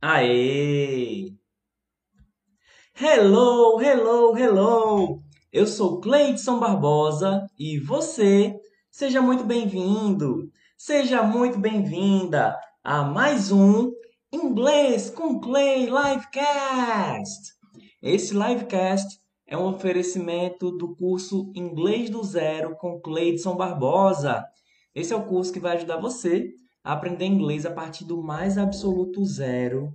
Aê! Hello, hello, hello! Eu sou Cleidson Barbosa e você, seja muito bem-vindo, seja muito bem-vinda a mais um Inglês com Clay Livecast. Esse livecast é um oferecimento do curso Inglês do Zero com Cleidson Barbosa. Esse é o curso que vai ajudar você aprender inglês a partir do mais absoluto zero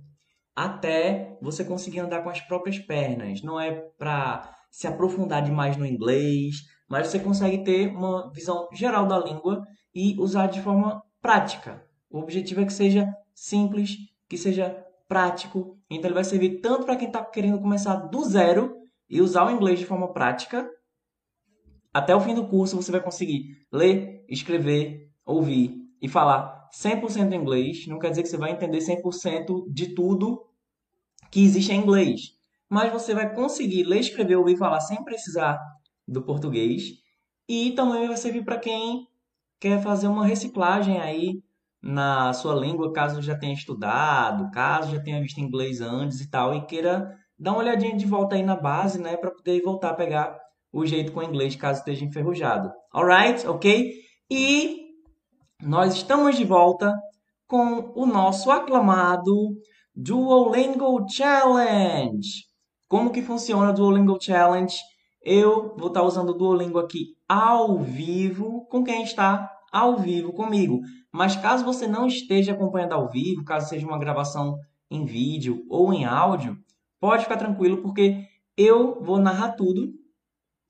até você conseguir andar com as próprias pernas. Não é para se aprofundar demais no inglês, mas você consegue ter uma visão geral da língua e usar de forma prática. O objetivo é que seja simples, que seja prático. Então ele vai servir tanto para quem está querendo começar do zero e usar o inglês de forma prática. Até o fim do curso você vai conseguir ler, escrever, ouvir e falar 100% inglês. Não quer dizer que você vai entender 100% de tudo que existe em inglês. Mas você vai conseguir ler, escrever, ouvir falar sem precisar do português. E também vai servir para quem quer fazer uma reciclagem aí na sua língua, caso já tenha estudado, caso já tenha visto inglês antes e tal, e queira dar uma olhadinha de volta aí na base, né, para poder voltar a pegar o jeito com o inglês caso esteja enferrujado. Alright? Ok? E nós estamos de volta com o nosso aclamado Duolingo Challenge. Como que funciona o Duolingo Challenge? Eu vou estar usando o Duolingo aqui ao vivo com quem está ao vivo comigo. Mas caso você não esteja acompanhando ao vivo, caso seja uma gravação em vídeo ou em áudio, pode ficar tranquilo porque eu vou narrar tudo.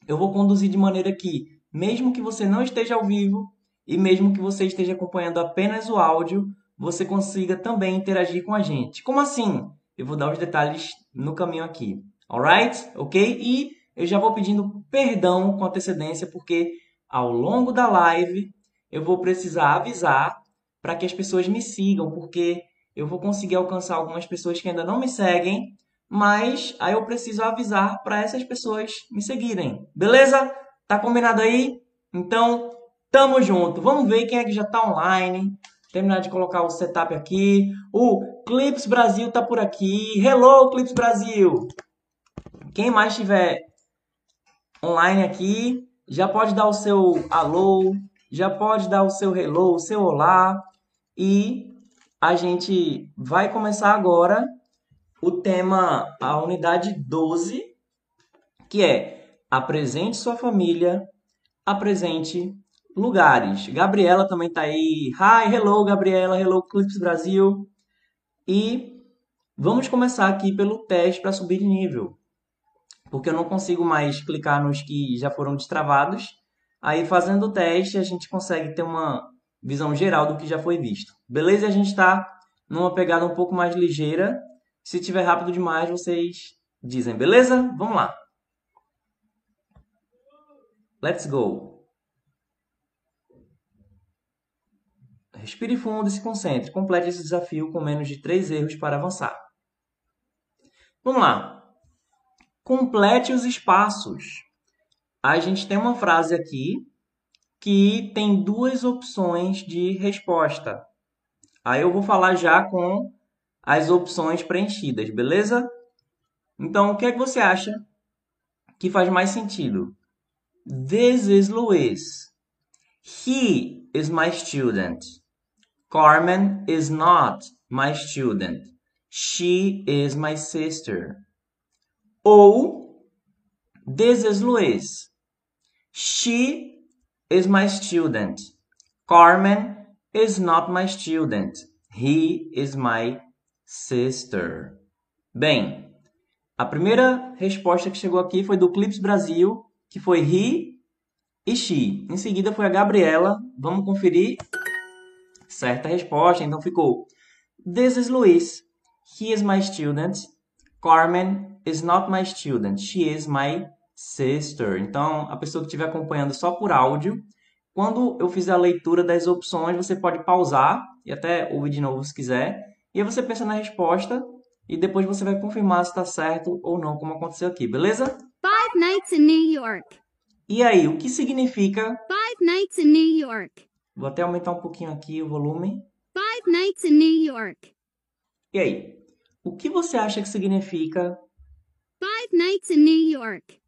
Eu vou conduzir de maneira que, mesmo que você não esteja ao vivo e mesmo que você esteja acompanhando apenas o áudio, você consiga também interagir com a gente. Como assim? Eu vou dar os detalhes no caminho aqui. Alright? Ok? E eu já vou pedindo perdão com antecedência porque ao longo da live eu vou precisar avisar para que as pessoas me sigam, porque eu vou conseguir alcançar algumas pessoas que ainda não me seguem, mas aí eu preciso avisar para essas pessoas me seguirem. Beleza? Tá combinado aí? Então, tamo junto. Vamos ver quem é que já tá online. Terminar de colocar o setup aqui. O Clips Brasil tá por aqui. Hello, Clips Brasil! Quem mais estiver online aqui, já pode dar o seu alô, já pode dar o seu hello, o seu olá e a gente vai começar agora o tema, a unidade 12, que é apresente sua família, apresente lugares. Gabriela também tá aí. Hi, hello, Gabriela, hello, Clips Brasil. E vamos começar aqui pelo teste para subir de nível. Porque eu não consigo mais clicar nos que já foram destravados Aí fazendo o teste a gente consegue ter uma visão geral do que já foi visto. Beleza? A gente está numa pegada um pouco mais ligeira. Se tiver rápido demais, vocês dizem, beleza? Vamos lá. Let's go. Respire fundo e se concentre. Complete esse desafio com menos de três erros para avançar. Vamos lá. Complete os espaços a gente tem uma frase aqui que tem duas opções de resposta. Aí eu vou falar já com as opções preenchidas, beleza? Então, o que é que você acha que faz mais sentido? This is Luis. He is my student. Carmen is not my student. She is my sister. Ou This is Luis. She is my student. Carmen is not my student. He is my sister. Bem, a primeira resposta que chegou aqui foi do Clips Brasil, que foi he e she. Em seguida foi a Gabriela. Vamos conferir. Certa resposta. Então ficou: This is Luis. He is my student. Carmen is not my student. She is my sister. Então, a pessoa que estiver acompanhando só por áudio, quando eu fizer a leitura das opções, você pode pausar e até ouvir de novo se quiser. E aí você pensa na resposta e depois você vai confirmar se está certo ou não, como aconteceu aqui, beleza? Five nights in New York. E aí, o que significa? Five nights in New York. Vou até aumentar um pouquinho aqui o volume. Five nights in New York. E aí, O que você acha que significa? Five nights in New York.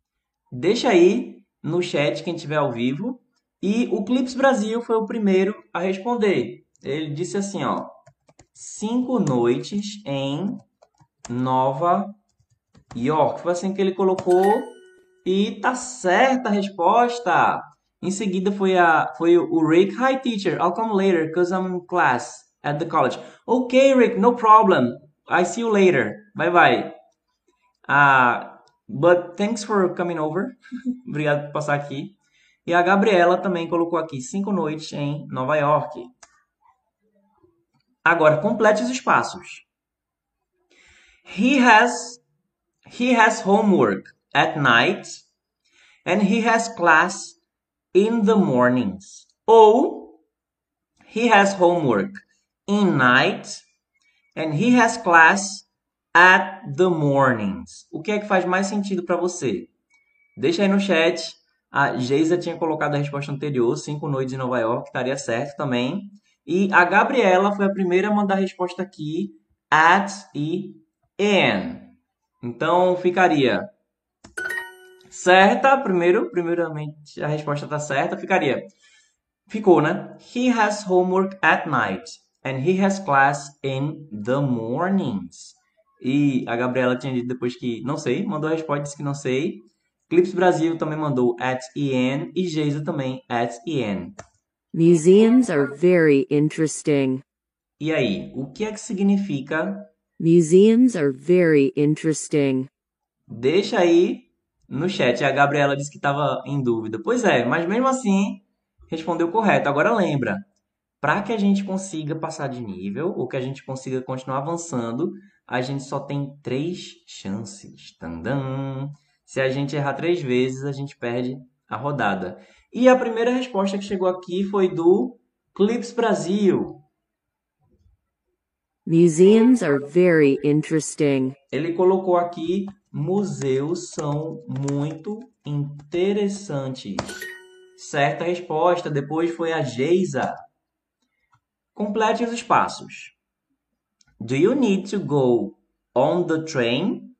Deixa aí no chat quem estiver ao vivo. E o Clips Brasil foi o primeiro a responder. Ele disse assim, ó. Cinco noites em Nova York. Foi assim que ele colocou. E tá certa a resposta. Em seguida foi, a, foi o Rick. Hi, teacher. I'll come later because I'm in class at the college. Okay, Rick, no problem. I see you later. Bye bye. Uh, but thanks for coming over. Obrigado por passar aqui. E a Gabriela também colocou aqui cinco noites em Nova York. Agora, complete os espaços. He has he has homework at night and he has class in the mornings. Ou he has homework in night and he has class at the mornings. O que é que faz mais sentido para você? Deixa aí no chat. A Geisa tinha colocado a resposta anterior, cinco noites em Nova York, estaria certo também. E a Gabriela foi a primeira a mandar a resposta aqui, at e in. Então ficaria certa, primeiro, primeiramente a resposta está certa, ficaria. Ficou, né? He has homework at night and he has class in the mornings. E a Gabriela tinha dito depois que não sei, mandou a resposta, disse que não sei. Clips Brasil também mandou at en e Geisa também at en. Museums are very interesting. E aí, o que é que significa? Museums are very interesting. Deixa aí no chat. A Gabriela disse que estava em dúvida. Pois é, mas mesmo assim respondeu correto. Agora lembra, para que a gente consiga passar de nível ou que a gente consiga continuar avançando, a gente só tem três chances. Tandam. Se a gente errar três vezes, a gente perde a rodada. E a primeira resposta que chegou aqui foi do Clips Brasil. Museums are very interesting. Ele colocou aqui: museus são muito interessantes. Certa resposta. Depois foi a Geisa. Complete os espaços. Do you need to go on the train?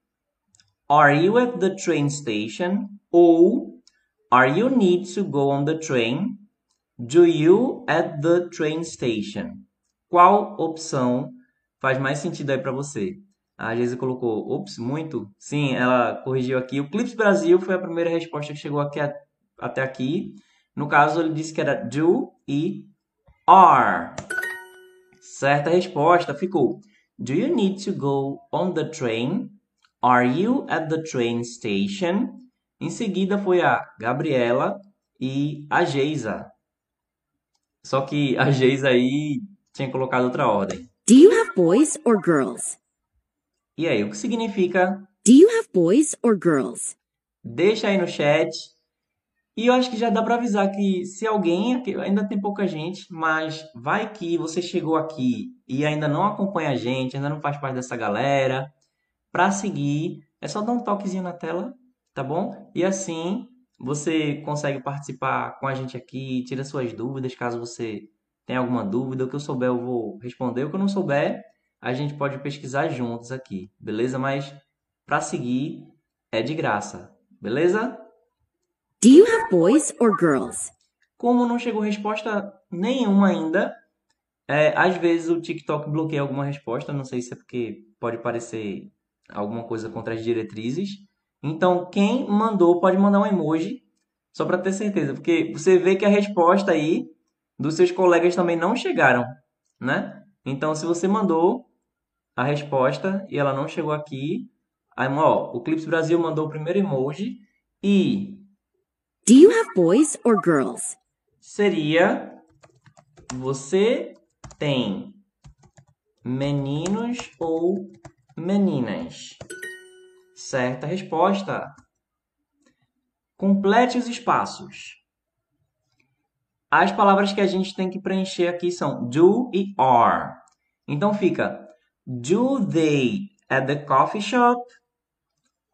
Are you at the train station? Ou Are you need to go on the train? Do you at the train station? Qual opção faz mais sentido aí para você? A Geisa colocou, ops, muito? Sim, ela corrigiu aqui. O Clips Brasil foi a primeira resposta que chegou aqui até aqui. No caso, ele disse que era do e are. Certa resposta ficou. Do you need to go on the train? Are you at the train station? Em seguida foi a Gabriela e a Geisa. Só que a Geisa aí tinha colocado outra ordem. Do you have boys or girls? E aí, o que significa? Do you have boys or girls? Deixa aí no chat. E eu acho que já dá para avisar que se alguém, ainda tem pouca gente, mas vai que você chegou aqui e ainda não acompanha a gente, ainda não faz parte dessa galera, para seguir, é só dar um toquezinho na tela, tá bom? E assim você consegue participar com a gente aqui, tira suas dúvidas, caso você tenha alguma dúvida, o que eu souber eu vou responder, o que eu não souber, a gente pode pesquisar juntos aqui, beleza? Mas para seguir é de graça, beleza? Do you have boys or girls? Como não chegou resposta nenhuma ainda, é, às vezes o TikTok bloqueia alguma resposta, não sei se é porque pode parecer alguma coisa contra as diretrizes. Então, quem mandou pode mandar um emoji, só para ter certeza, porque você vê que a resposta aí dos seus colegas também não chegaram, né? Então, se você mandou a resposta e ela não chegou aqui, aí, ó, o Clips Brasil mandou o primeiro emoji e Do you have boys or girls? seria você tem meninos ou meninas? Certa resposta. Complete os espaços. As palavras que a gente tem que preencher aqui são do e are. Então fica Do they at the coffee shop?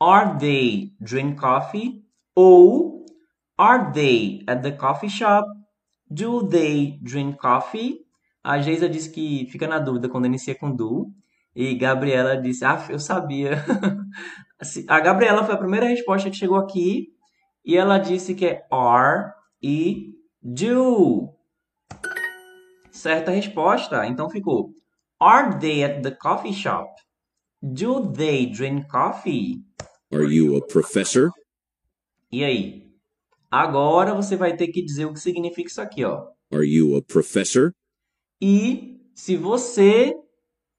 Are they drink coffee? Ou Are they at the coffee shop? Do they drink coffee? A Geisa diz que fica na dúvida quando inicia com do. E Gabriela disse: Ah, eu sabia. Assim, a Gabriela foi a primeira resposta que chegou aqui e ela disse que é are e do. Certa resposta. Então ficou: Are they at the coffee shop? Do they drink coffee? Are you a professor? E aí? Agora você vai ter que dizer o que significa isso aqui, ó. Are you a professor? E se você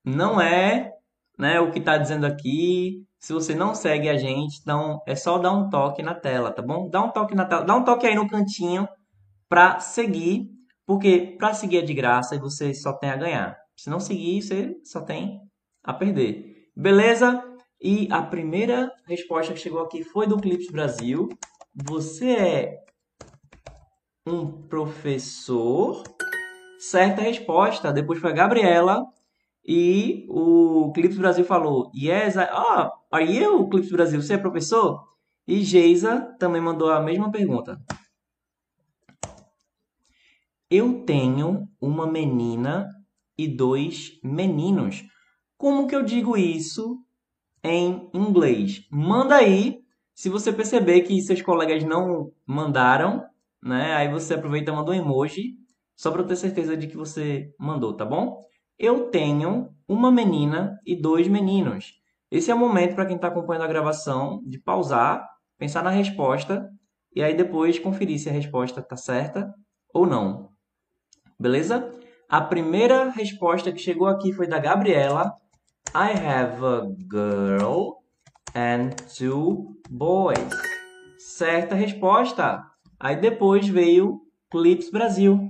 não é, né, o que está dizendo aqui, se você não segue a gente, então é só dar um toque na tela, tá bom? Dá um toque na tela, dá um toque aí no cantinho para seguir, porque para seguir é de graça e você só tem a ganhar. Se não seguir, você só tem a perder. Beleza? E a primeira resposta que chegou aqui foi do Clips Brasil. Você é um professor? Certa resposta. Depois foi a Gabriela. E o Clips Brasil falou: Yes, I... oh, are you, Clips Brasil? Você é professor? E Geisa também mandou a mesma pergunta. Eu tenho uma menina e dois meninos. Como que eu digo isso em inglês? Manda aí. Se você perceber que seus colegas não mandaram, né? Aí você aproveita e manda um emoji, só para ter certeza de que você mandou, tá bom? Eu tenho uma menina e dois meninos. Esse é o momento para quem está acompanhando a gravação de pausar, pensar na resposta e aí depois conferir se a resposta está certa ou não. Beleza? A primeira resposta que chegou aqui foi da Gabriela. I have a girl and two boys. Certa resposta. Aí depois veio Clips Brasil.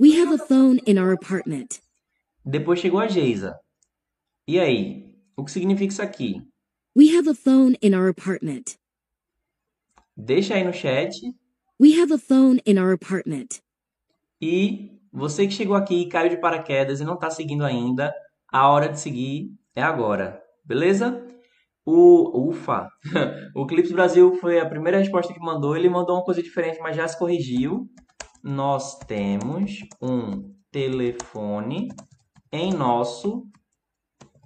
We have a phone in our apartment. Depois chegou a Geisa. E aí? O que significa isso aqui? We have a phone in our apartment. Deixa aí no chat. We have a phone in our apartment. E você que chegou aqui e caiu de paraquedas e não está seguindo ainda, a hora de seguir é agora. Beleza? O ufa, o Clips Brasil foi a primeira resposta que mandou. Ele mandou uma coisa diferente, mas já se corrigiu. Nós temos um telefone em nosso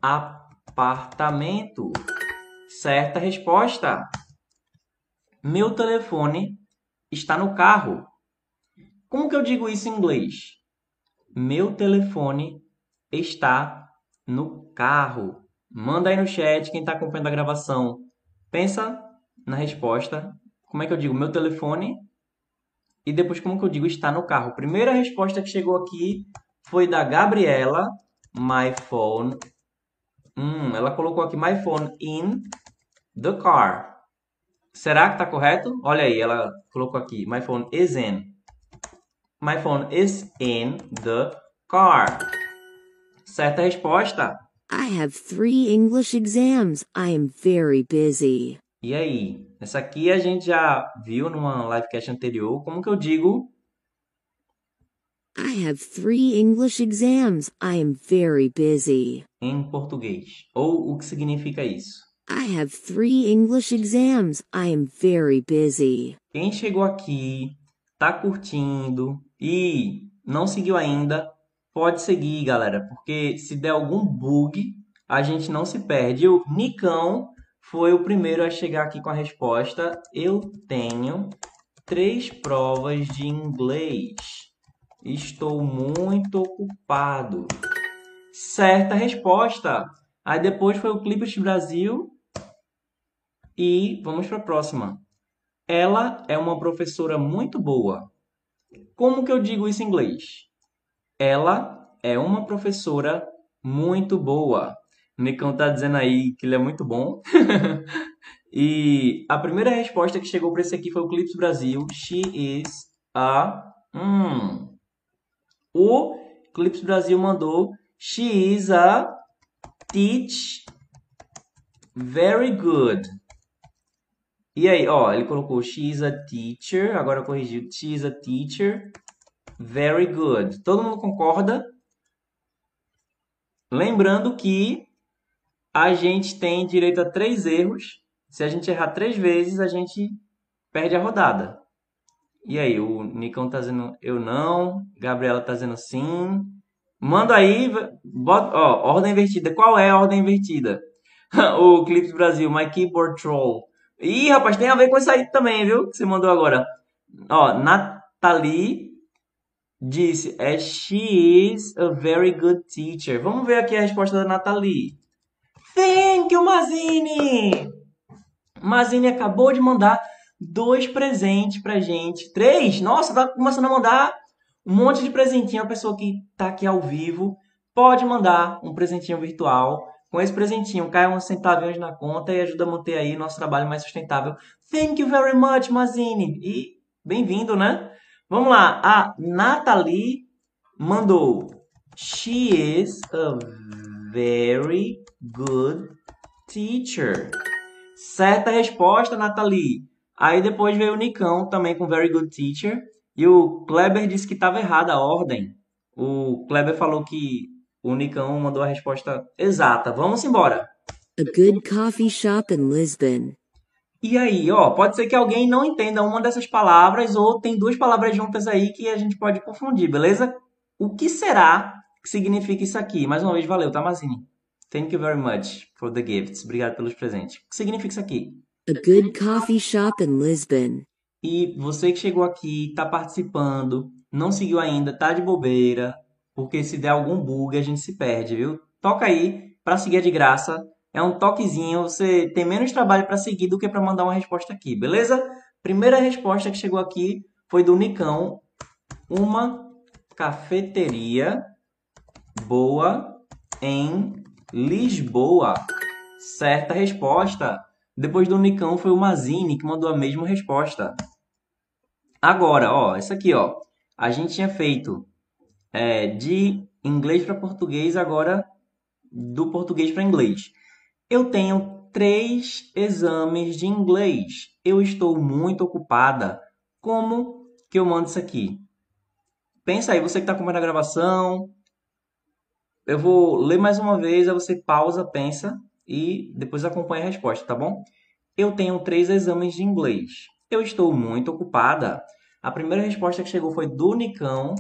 apartamento. Certa resposta. Meu telefone está no carro. Como que eu digo isso em inglês? Meu telefone está no carro. Manda aí no chat quem está acompanhando a gravação. Pensa na resposta. Como é que eu digo meu telefone? E depois como que eu digo está no carro? Primeira resposta que chegou aqui foi da Gabriela. My phone. Hum, ela colocou aqui my phone in the car. Será que está correto? Olha aí, ela colocou aqui my phone is in. My phone is in the car. Certa resposta. I have three English exams. I am very busy. E aí? Essa aqui a gente já viu numa livecast anterior. Como que eu digo? I have three English exams. I am very busy. Em português. Ou o que significa isso? I have three English exams. I am very busy. Quem chegou aqui, tá curtindo e não seguiu ainda, pode seguir, galera, porque se der algum bug, a gente não se perde. O Nicão foi o primeiro a chegar aqui com a resposta. Eu tenho três provas de inglês. Estou muito ocupado. Certa resposta. Aí depois foi o Clipes Brasil. E vamos para a próxima. Ela é uma professora muito boa. Como que eu digo isso em inglês? Ela é uma professora muito boa. Nicão tá dizendo aí que ele é muito bom. e a primeira resposta que chegou para esse aqui foi o Clips Brasil. She is a. Hum. O Clips Brasil mandou. She is a teach very good. E aí, ó, ele colocou she's a teacher, agora corrigiu, she's a teacher, very good. Todo mundo concorda? Lembrando que a gente tem direito a três erros. Se a gente errar três vezes, a gente perde a rodada. E aí, o Nicão tá dizendo eu não, Gabriela tá dizendo sim, Manda aí, bota, ó, ordem invertida. Qual é a ordem invertida? o Clips Brasil, My Keyboard Troll. Ih, rapaz, tem a ver com isso aí também, viu? Que você mandou agora. Ó, Nathalie disse, é, she is a very good teacher. Vamos ver aqui a resposta da Nathalie. Thank you, Mazini! Mazini acabou de mandar dois presentes pra gente. Três? Nossa, tá começando a mandar um monte de presentinho. A pessoa que tá aqui ao vivo pode mandar um presentinho virtual. Com esse presentinho, cai uns centavinhos na conta e ajuda a manter aí nosso trabalho mais sustentável. Thank you very much, Mazini! E bem-vindo, né? Vamos lá. A Nathalie mandou. She is a very good teacher. Certa resposta, Nathalie. Aí depois veio o Nicão também com very good teacher. E o Kleber disse que estava errada a ordem. O Kleber falou que o Nicão mandou a resposta exata. Vamos embora. A good coffee shop in Lisbon. E aí, ó, pode ser que alguém não entenda uma dessas palavras ou tem duas palavras juntas aí que a gente pode confundir, beleza? O que será que significa isso aqui? Mais uma vez, valeu, tá, Mazini? Thank you very much for the gifts. Obrigado pelos presentes. O que significa isso aqui? A good coffee shop in Lisbon. E você que chegou aqui, está participando, não seguiu ainda, tá de bobeira, porque se der algum bug a gente se perde, viu? Toca aí para seguir de graça. É um toquezinho, você tem menos trabalho para seguir do que para mandar uma resposta aqui, beleza? Primeira resposta que chegou aqui foi do Nicão. Uma cafeteria boa em Lisboa. Certa resposta. Depois do Nicão foi o Mazini que mandou a mesma resposta. Agora, ó, essa aqui, ó. A gente tinha feito é, de inglês para português, agora do português para inglês. Eu tenho três exames de inglês. Eu estou muito ocupada. Como que eu mando isso aqui? Pensa aí, você que está acompanhando a gravação. Eu vou ler mais uma vez, aí você pausa, pensa e depois acompanha a resposta, tá bom? Eu tenho três exames de inglês. Eu estou muito ocupada. A primeira resposta que chegou foi do Nicão.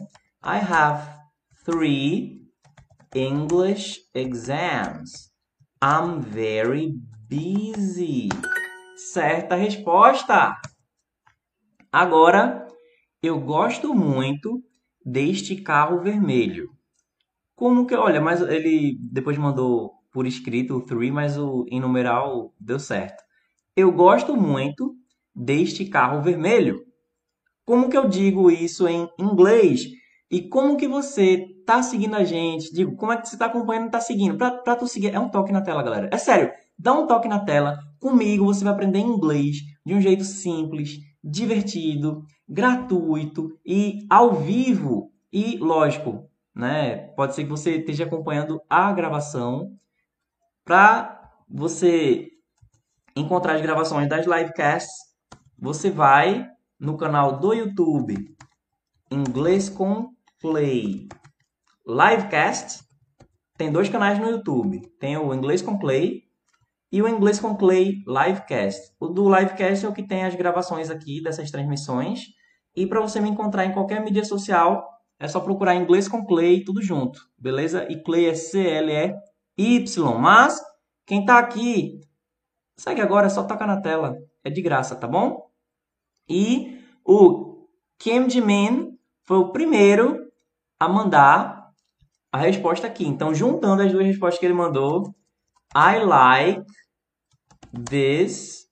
I have three English exams. I'm very busy. Certa resposta. Agora, eu gosto muito deste carro vermelho. Como que, olha, mas ele depois mandou por escrito o three, mas o em numeral deu certo. Eu gosto muito deste carro vermelho. Como que eu digo isso em inglês? E como que você tá seguindo a gente? Digo, como é que você tá acompanhando e tá seguindo? Pra, pra tu seguir, é um toque na tela, galera. É sério, dá um toque na tela. Comigo você vai aprender inglês de um jeito simples, divertido, gratuito e ao vivo. E, lógico, né? Pode ser que você esteja acompanhando a gravação para você encontrar as gravações das livecasts. Você vai no canal do YouTube Inglês com Clay Livecast. Tem dois canais no YouTube. Tem o Inglês com Clay e o Inglês com Clay Livecast. O do Livecast é o que tem as gravações aqui dessas transmissões. E para você me encontrar em qualquer mídia social, é só procurar Inglês com Clay, tudo junto, beleza? E Clay é C-L-E-Y. Mas, quem está aqui, segue agora, é só tocar na tela. É de graça, tá bom? E o Kim Jimin foi o primeiro a mandar a resposta aqui. Então, juntando as duas respostas que ele mandou, I like this.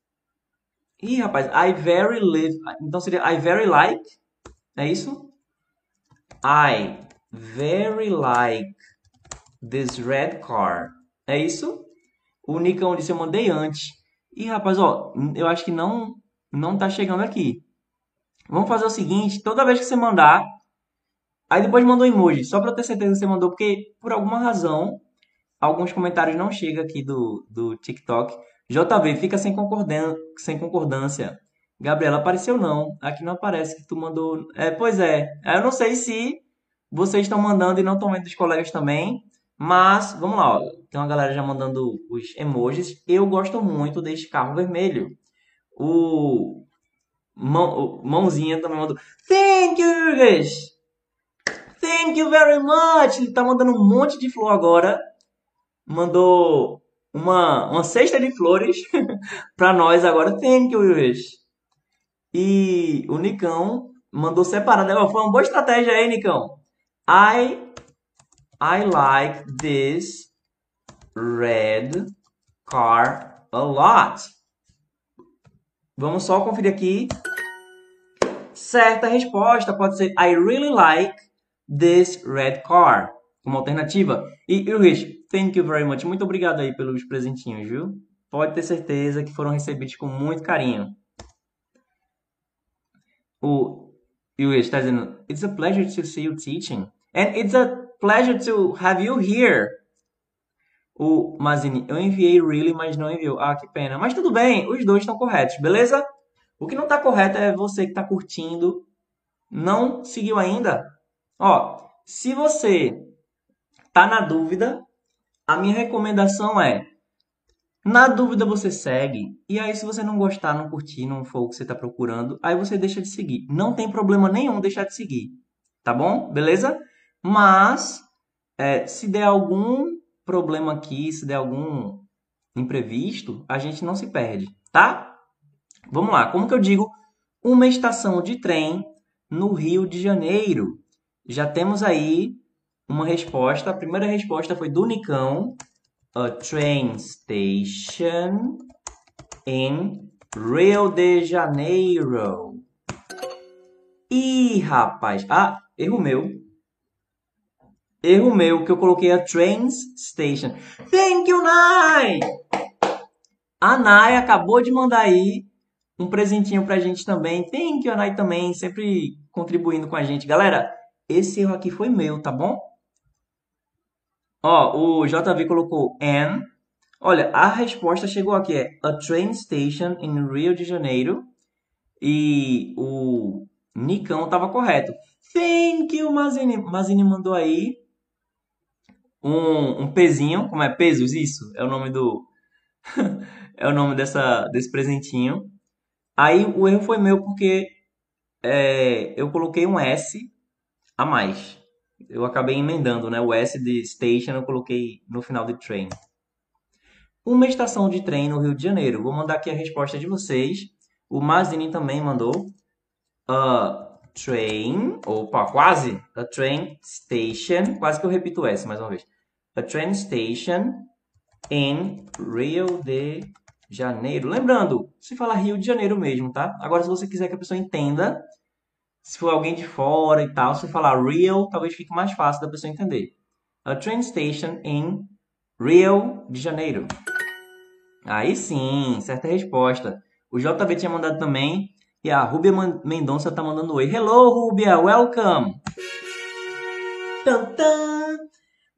Ih, rapaz, I very live. Então seria I very like. É isso? I very like this red car. É isso? O Nicão disse eu mandei antes. Ih, rapaz, ó, eu acho que não não tá chegando aqui. Vamos fazer o seguinte, toda vez que você mandar, aí depois mandou emoji, só para ter certeza que você mandou, porque por alguma razão alguns comentários não chegam aqui do, do TikTok. JV, fica sem, concordan sem concordância. Gabriela, apareceu não. Aqui não aparece que tu mandou. É, pois é. Eu não sei se vocês estão mandando e não estão vendo os colegas também. Mas, vamos lá. Ó. Tem uma galera já mandando os emojis. Eu gosto muito deste carro vermelho. O, Mão, o mãozinha também mandou. Thank you, guys! Thank you very much. Ele tá mandando um monte de flor agora. Mandou uma, uma cesta de flores para nós agora. Thank you, Willis. E o Nicão mandou separado. Foi uma boa estratégia aí, Nicão. I, I like this red car a lot. Vamos só conferir aqui. Certa resposta pode ser I really like this red car. Como alternativa. E Ulrich, thank you very much. Muito obrigado aí pelos presentinhos, viu? Pode ter certeza que foram recebidos com muito carinho. O Ulrich está dizendo, It's a pleasure to see you teaching. And it's a pleasure to have you here. O Mazini, eu enviei really, mas não enviou. Ah, que pena. Mas tudo bem, os dois estão corretos, beleza? O que não está correto é você que está curtindo, não seguiu ainda. Ó, se você tá na dúvida, a minha recomendação é na dúvida você segue. E aí, se você não gostar, não curtir, não for o que você está procurando, aí você deixa de seguir. Não tem problema nenhum deixar de seguir. Tá bom? Beleza? Mas, é, se der algum problema aqui, se der algum imprevisto, a gente não se perde, tá? Vamos lá. Como que eu digo uma estação de trem no Rio de Janeiro? Já temos aí uma resposta. A primeira resposta foi do Nicão. A train station in Rio de Janeiro. Ih, rapaz. Ah, erro meu. Erro meu, que eu coloquei a train station. Thank you, Nai! A Nai acabou de mandar aí um presentinho pra gente também. Thank you, Nai também, sempre contribuindo com a gente. Galera, esse erro aqui foi meu, tá bom? Ó, o JV colocou N. Olha, a resposta chegou aqui, é a train station in Rio de Janeiro. E o Nicão estava correto. Thank you, Mazini. Mazini mandou aí um, um pezinho. Como é? Pesos, isso? É o nome do... é o nome dessa, desse presentinho. Aí o erro foi meu porque é, eu coloquei um S a mais eu acabei emendando, né? O S de station eu coloquei no final de train. Uma estação de trem no Rio de Janeiro. Vou mandar aqui a resposta de vocês. O Mazini também mandou. A train, opa, quase. A train station, quase que eu repito o S mais uma vez. A train station in Rio de Janeiro. Lembrando, se falar Rio de Janeiro mesmo, tá? Agora, se você quiser que a pessoa entenda, se for alguém de fora e tal, se falar real, talvez fique mais fácil da pessoa entender. A train station in Rio de Janeiro. Aí sim, certa resposta. O JV tinha mandado também. E a Rúbia Mendonça tá mandando oi. Hello, Rúbia, welcome! Tantã!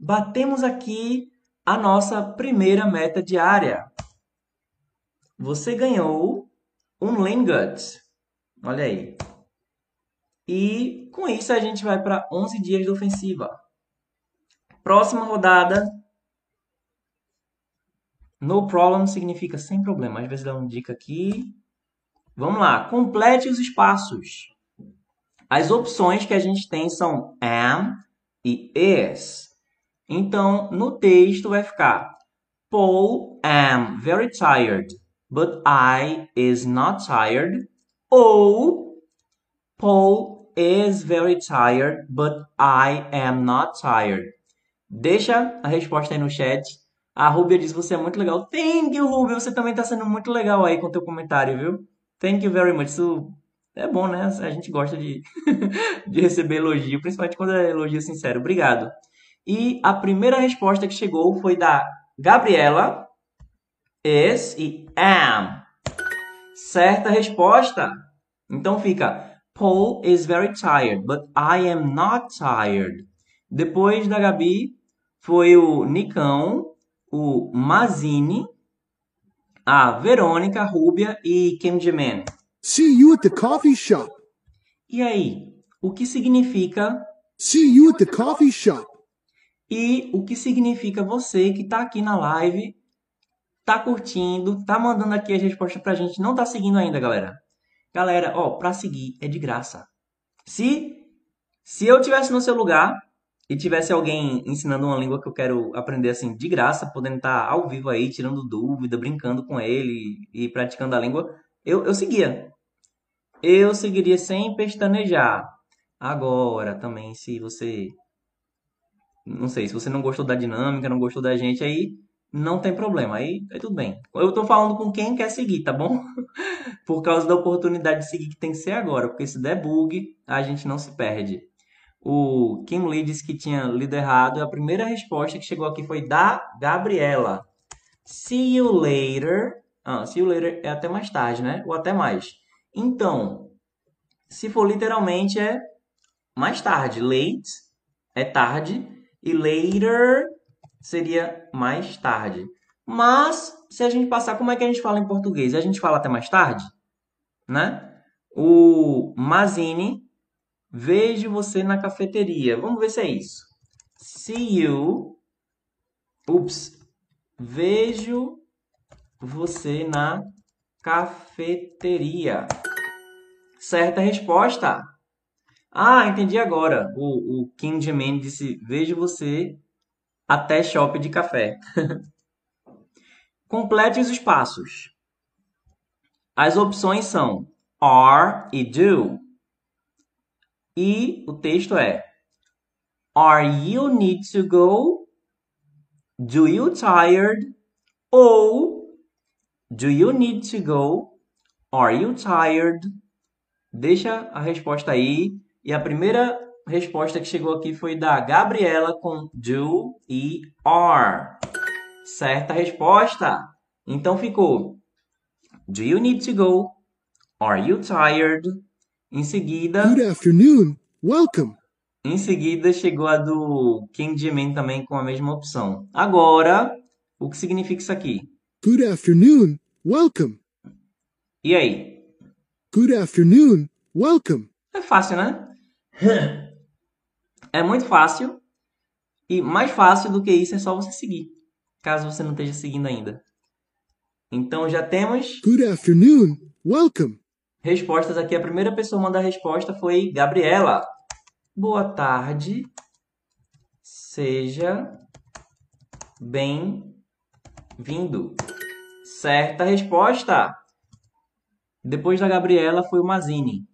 Batemos aqui a nossa primeira meta diária. Você ganhou um Lingut. Olha aí. E com isso a gente vai para 11 dias de ofensiva. Próxima rodada. No problem significa sem problema. Às vezes dá uma dica aqui. Vamos lá. Complete os espaços. As opções que a gente tem são am e is. Então, no texto vai ficar Paul am very tired, but I is not tired. Ou Paul is very tired, but I am not tired. Deixa a resposta aí no chat. A Rubia diz: Você é muito legal. Thank you, Rubia. Você também está sendo muito legal aí com o teu comentário, viu? Thank you very much. Isso é bom, né? A gente gosta de, de receber elogio, principalmente quando é elogio sincero. Obrigado. E a primeira resposta que chegou foi da Gabriela. Is e am. Certa resposta. Então fica Paul is very tired, but I am not tired. Depois da Gabi foi o Nicão, o Mazini, a Verônica, a Rúbia e Kim Jemen. See you at the coffee shop. E aí, o que significa See you at the coffee shop. e o que significa você que está aqui na live, tá curtindo, tá mandando aqui as respostas pra gente, não tá seguindo ainda, galera. Galera, ó, para seguir é de graça. Se Se eu tivesse no seu lugar e tivesse alguém ensinando uma língua que eu quero aprender assim de graça, podendo estar ao vivo aí, tirando dúvida, brincando com ele e praticando a língua, eu, eu seguia. Eu seguiria sem pestanejar. Agora, também, se você. Não sei, se você não gostou da dinâmica, não gostou da gente, aí não tem problema, aí, aí tudo bem. Eu tô falando com quem quer seguir, tá bom? Por causa da oportunidade de seguir que tem que ser agora, porque se der bug, a gente não se perde. O Kim Lee disse que tinha lido errado, a primeira resposta que chegou aqui foi da Gabriela. See you later. Ah, see you later é até mais tarde, né? Ou até mais. Então, se for literalmente é mais tarde. Late é tarde e later seria mais tarde. Mas, se a gente passar, como é que a gente fala em português? A gente fala até mais tarde, né? O Mazini, vejo você na cafeteria. Vamos ver se é isso. See you. Ups. Vejo você na cafeteria. Certa resposta. Ah, entendi agora. O, o Kim Jimin disse: Vejo você até shopping de café. Complete os espaços. As opções são are e do. E o texto é Are you need to go? Do you tired? Ou Do you need to go? Are you tired? Deixa a resposta aí. E a primeira resposta que chegou aqui foi da Gabriela com do e are. Certa resposta. Então ficou Do you need to go? Are you tired? Em seguida, Good afternoon. Welcome. em seguida chegou a do King Jimin também com a mesma opção. Agora, o que significa isso aqui? Good afternoon. Welcome. E aí? Good afternoon. Welcome. É fácil, né? É muito fácil. E mais fácil do que isso é só você seguir, caso você não esteja seguindo ainda. Então já temos Good afternoon. Welcome. respostas aqui. A primeira pessoa a mandar a resposta foi Gabriela. Boa tarde. Seja bem-vindo. Certa resposta. Depois da Gabriela foi o Mazini.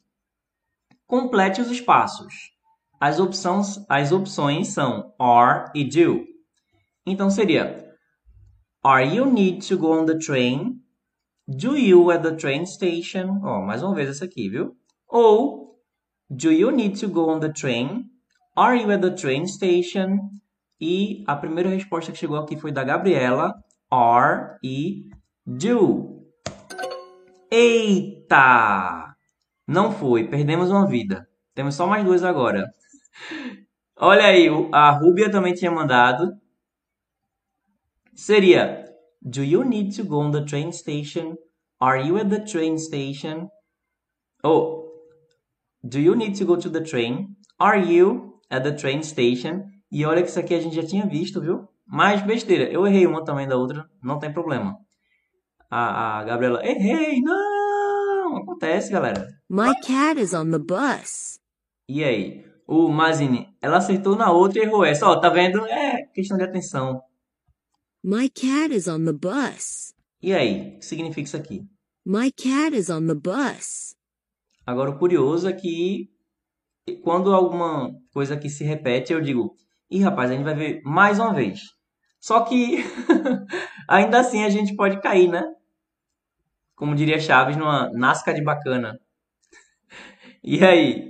Complete os espaços. As opções, as opções são are e do. Então seria Are you need to go on the train? Do you at the train station? Ó, mais uma vez essa aqui, viu? Ou Do you need to go on the train? Are you at the train station? E a primeira resposta que chegou aqui foi da Gabriela. Are e do. Eita! Não foi, perdemos uma vida. Temos só mais duas agora. Olha aí, a Rúbia também tinha mandado. Seria Do you need to go on the train station? Are you at the train station? Oh, Do you need to go to the train? Are you at the train station? E olha que isso aqui a gente já tinha visto, viu? Mas besteira, eu errei uma também da outra, não tem problema. A, a Gabriela, errei, não! Acontece, galera. My cat is on the bus. E aí? O Mazini, ela acertou na outra e errou essa. Ó, tá vendo? É questão de atenção. My cat is on the bus. E aí? O que significa isso aqui? My cat is on the bus. Agora, o curioso é que quando alguma coisa aqui se repete, eu digo, ih, rapaz, a gente vai ver mais uma vez. Só que ainda assim a gente pode cair, né? Como diria Chaves, numa nasca de bacana. E aí?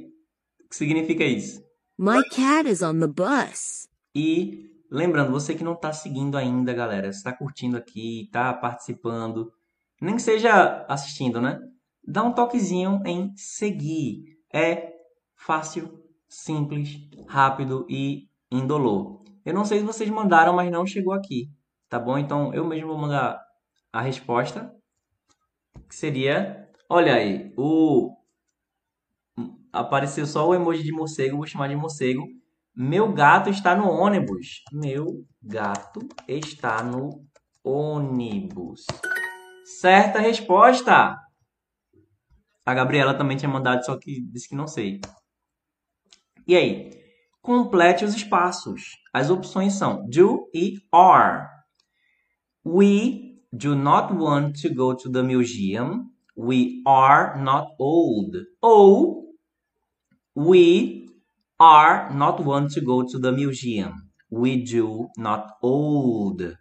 Significa isso? My cat is on the bus. E lembrando, você que não está seguindo ainda, galera, está curtindo aqui, está participando, nem que seja assistindo, né? Dá um toquezinho em seguir. É fácil, simples, rápido e indolor. Eu não sei se vocês mandaram, mas não chegou aqui, tá bom? Então eu mesmo vou mandar a resposta, que seria, olha aí, o apareceu só o emoji de morcego, vou chamar de morcego. Meu gato está no ônibus. Meu gato está no ônibus. Certa resposta. A Gabriela também tinha mandado, só que disse que não sei. E aí? Complete os espaços. As opções são do e are. We do not want to go to the museum. We are not old. Ou we are not want to go to the museum. We do not old.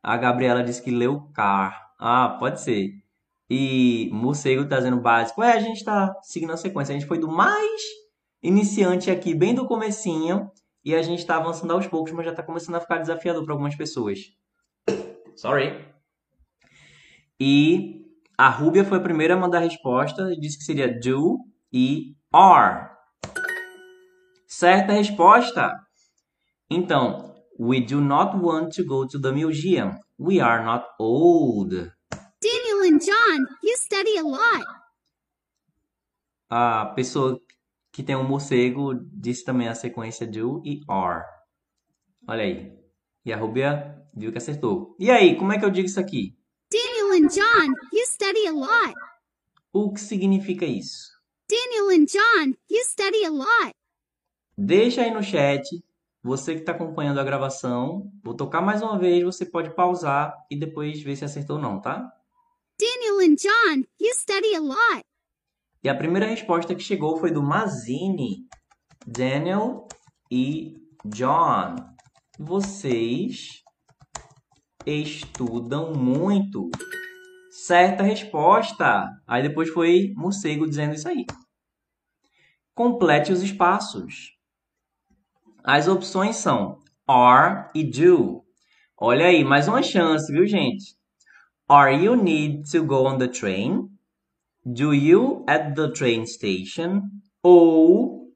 A Gabriela disse que leu car. Ah, pode ser. E morcego tá dizendo básico. É, a gente tá seguindo a sequência. A gente foi do mais iniciante aqui, bem do comecinho, e a gente tá avançando aos poucos, mas já tá começando a ficar desafiador para algumas pessoas. Sorry. E a Rúbia foi a primeira a mandar a resposta, disse que seria do e are. Certa resposta. Então, we do not want to go to the museum. We are not old. Daniel and John, you study a lot. A pessoa que tem um morcego disse também a sequência do e are. Olha aí. E a Rubia viu que acertou. E aí, como é que eu digo isso aqui? Daniel and John, you study a lot. O que significa isso? Daniel and John, you study a lot. Deixa aí no chat. Você que está acompanhando a gravação, vou tocar mais uma vez, você pode pausar e depois ver se acertou ou não, tá? Daniel and John, you study a lot. E a primeira resposta que chegou foi do Mazini. Daniel e John, vocês estudam muito. Certa resposta. Aí depois foi morcego dizendo isso aí. Complete os espaços. As opções são are e do. Olha aí, mais uma chance, viu, gente? Are you need to go on the train? Do you at the train station? Ou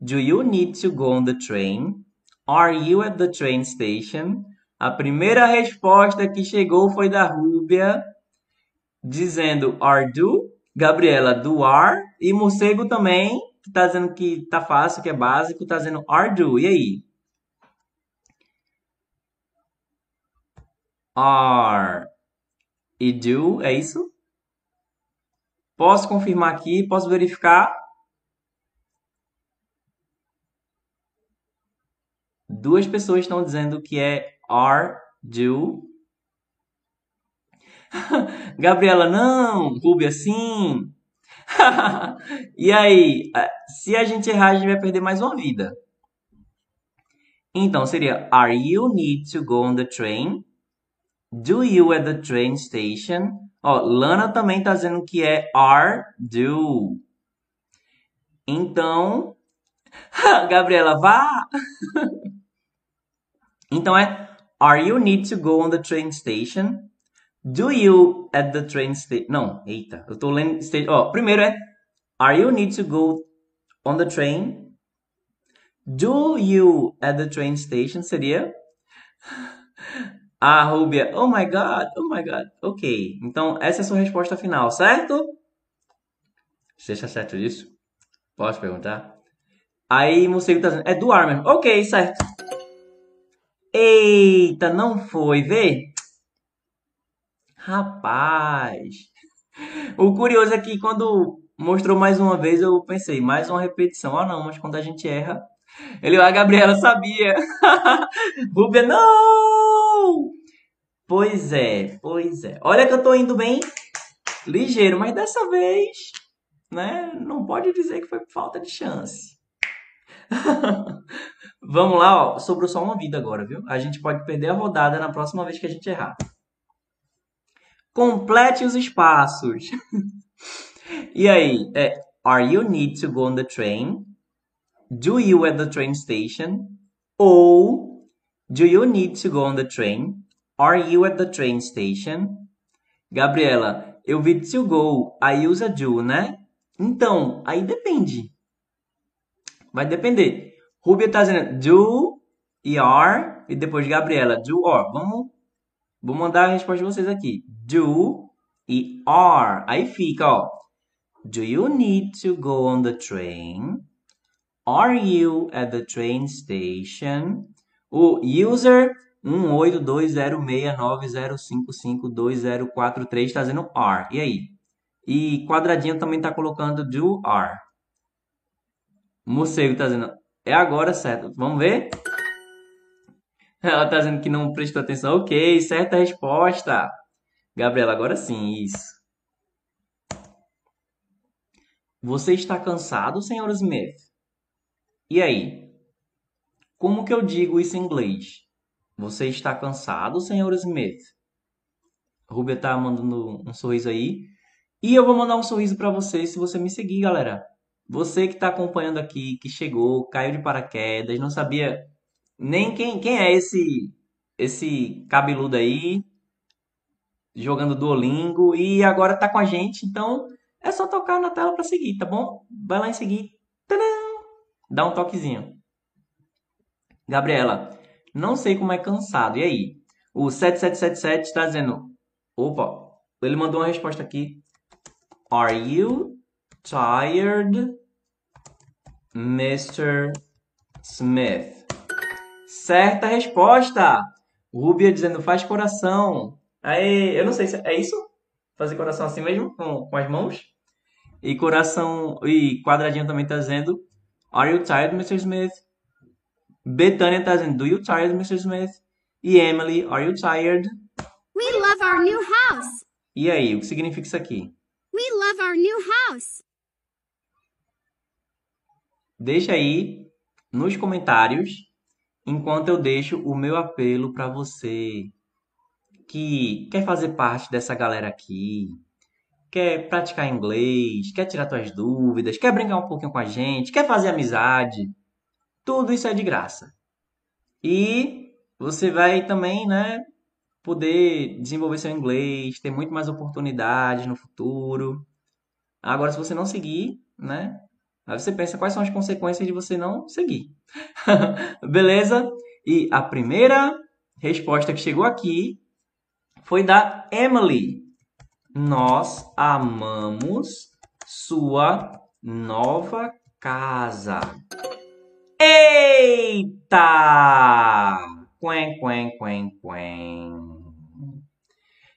do you need to go on the train? Are you at the train station? A primeira resposta que chegou foi da Rúbia, dizendo are do. Gabriela, do are. E Morcego também, tá dizendo que tá fácil, que é básico, tá dizendo are do. E aí? Are e do, é isso? Posso confirmar aqui, posso verificar. Duas pessoas estão dizendo que é are, do. Gabriela, não. Rubia, sim. e aí, se a gente errar, a gente vai perder mais uma vida. Então, seria Are you need to go on the train? Do you at the train station? Ó, Lana também tá dizendo que é are, do. Então, Gabriela, vá! então é Are you need to go on the train station? Do you at the train station? Não, eita, eu tô lendo. Ó, primeiro é Are you need to go on the train? Do you at the train station? Seria a Rúbia, oh my god, oh my god. Ok, então essa é a sua resposta final, certo? Você está certo disso? Posso perguntar? Aí Morcego tá dizendo, é do Armin. Ok, certo. Eita, não foi, vê? Rapaz. O curioso é que quando mostrou mais uma vez, eu pensei, mais uma repetição. Ah, não, mas quando a gente erra. Ele, a Gabriela sabia. Rúbia, não! Pois é, pois é. Olha que eu tô indo bem ligeiro, mas dessa vez, né, não pode dizer que foi por falta de chance. Vamos lá, ó, sobrou só uma vida agora, viu? A gente pode perder a rodada na próxima vez que a gente errar. Complete os espaços. e aí, é, are you need to go on the train? Do you at the train station? Ou do you need to go on the train? Are you at the train station? Gabriela, eu vi to go, aí usa do, né? Então, aí depende. Vai depender. Rubia tá dizendo do e are, e depois Gabriela, do or. Vamos, vou mandar a resposta de vocês aqui. Do e are. Aí fica, ó. Do you need to go on the train? Are you at the train station? O user 1820690552043 está dizendo are. E aí? E quadradinho também está colocando do are. Morcego tá dizendo, é agora certo. Vamos ver? Ela tá dizendo que não prestou atenção. Ok, certa resposta. Gabriela, agora sim, isso. Você está cansado, Sr. Smith? E aí? Como que eu digo isso em inglês? Você está cansado, Sr. Smith? Rubia tá mandando um sorriso aí. E eu vou mandar um sorriso para você se você me seguir, galera. Você que está acompanhando aqui, que chegou, caiu de paraquedas, não sabia nem quem, quem é esse esse cabeludo aí jogando Duolingo e agora tá com a gente, então é só tocar na tela para seguir, tá bom? Vai lá em seguir. Tadã! Dá um toquezinho. Gabriela, não sei como é cansado. E aí? O 7777 está dizendo: opa, ele mandou uma resposta aqui. Are you tired, Mr. Smith? Certa resposta. Rubia dizendo faz coração. Aí, eu não sei se é isso? Fazer coração assim mesmo, com, com as mãos? E coração. E quadradinho também tá dizendo Are you tired, Mr. Smith? Betânia tá dizendo Do you tired, Mr. Smith? E Emily, Are you tired? We love our new house. E aí, o que significa isso aqui? We love our new house. Deixa aí nos comentários enquanto eu deixo o meu apelo para você que quer fazer parte dessa galera aqui, quer praticar inglês, quer tirar suas dúvidas, quer brincar um pouquinho com a gente, quer fazer amizade. Tudo isso é de graça. E você vai também, né, poder desenvolver seu inglês, ter muito mais oportunidades no futuro. Agora, se você não seguir, né, Aí você pensa quais são as consequências de você não seguir. Beleza? E a primeira resposta que chegou aqui foi da Emily. Nós amamos sua nova casa. Eita! Quen, quen, quen, quen.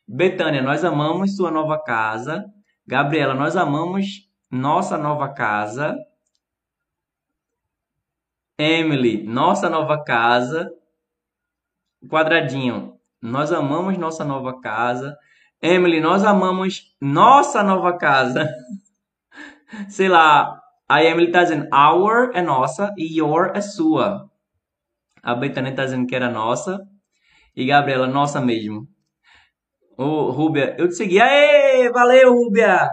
Betânia, nós amamos sua nova casa. Gabriela, nós amamos nossa nova casa. Emily, nossa nova casa. Quadradinho, nós amamos nossa nova casa. Emily, nós amamos nossa nova casa. Sei lá, a Emily tá dizendo our é nossa e your é sua. A Betânia tá dizendo que era nossa. E Gabriela, nossa mesmo. Ô, Rúbia, eu te segui. Aê, valeu, Rúbia!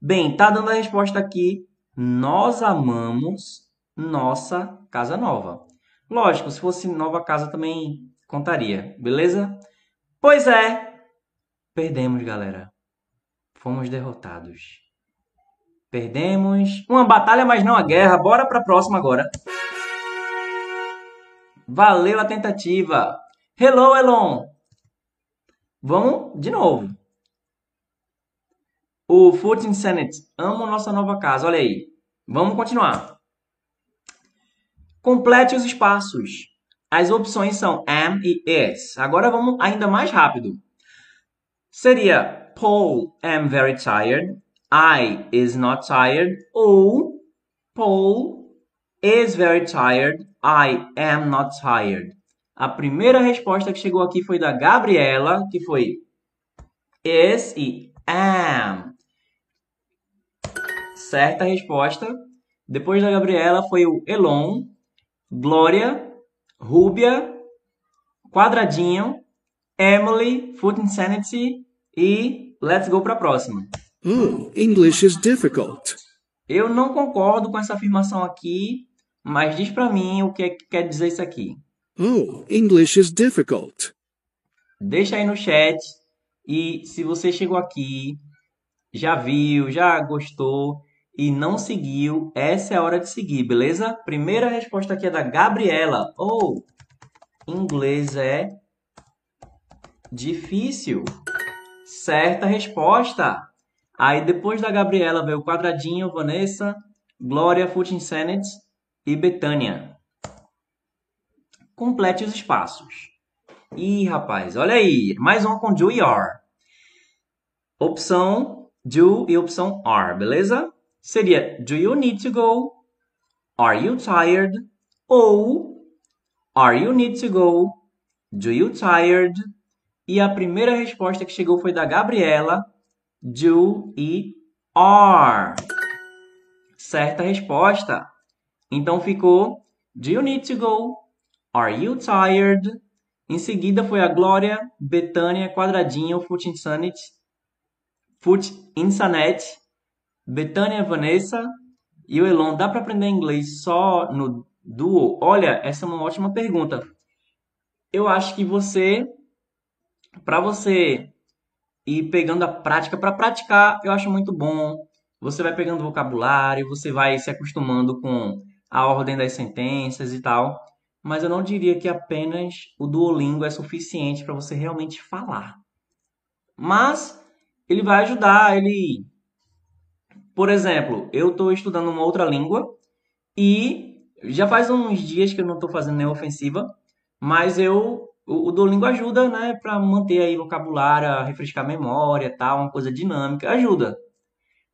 Bem, tá dando a resposta aqui. Nós amamos nossa casa nova. Lógico, se fosse nova casa também contaria, beleza? Pois é, perdemos, galera. Fomos derrotados. Perdemos uma batalha, mas não a guerra. Bora para a próxima agora. Valeu a tentativa. Hello, Elon. Vamos de novo. O Footing Senate. Amo nossa nova casa. Olha aí. Vamos continuar. Complete os espaços. As opções são am e is. Agora vamos ainda mais rápido. Seria Paul am very tired. I is not tired. Ou Paul is very tired. I am not tired. A primeira resposta que chegou aqui foi da Gabriela, que foi is e am. Certa resposta. Depois da Gabriela foi o Elon, Glória, Rúbia, Quadradinho, Emily, Foot Insanity e let's go para a próxima. Oh, English is difficult. Eu não concordo com essa afirmação aqui, mas diz para mim o que, é que quer dizer isso aqui. Oh, English is difficult. Deixa aí no chat e se você chegou aqui, já viu, já gostou, e não seguiu, essa é a hora de seguir, beleza? Primeira resposta aqui é da Gabriela. Ou, oh, inglês é difícil. Certa resposta. Aí depois da Gabriela veio o quadradinho, Vanessa, Glória, Footing Senate e Betânia. Complete os espaços. Ih, rapaz, olha aí. Mais um com do e are. Opção do e opção are, beleza? Seria Do you need to go? Are you tired? Ou Are you need to go? Do you tired? E a primeira resposta que chegou foi da Gabriela. Do e are. Certa resposta. Então ficou Do you need to go? Are you tired? Em seguida foi a Glória, Betânia, Quadradinho, Foot Insanity, Foot Betânia, Vanessa e o Elon. Dá para aprender inglês só no Duo? Olha, essa é uma ótima pergunta. Eu acho que você, para você ir pegando a prática, para praticar, eu acho muito bom. Você vai pegando vocabulário, você vai se acostumando com a ordem das sentenças e tal mas eu não diria que apenas o Duolingo é suficiente para você realmente falar. Mas ele vai ajudar, ele Por exemplo, eu estou estudando uma outra língua e já faz uns dias que eu não estou fazendo nenhuma ofensiva, mas eu o, Duolingo ajuda, né, para manter aí vocabulário, refrescar a memória, tal, uma coisa dinâmica, ajuda.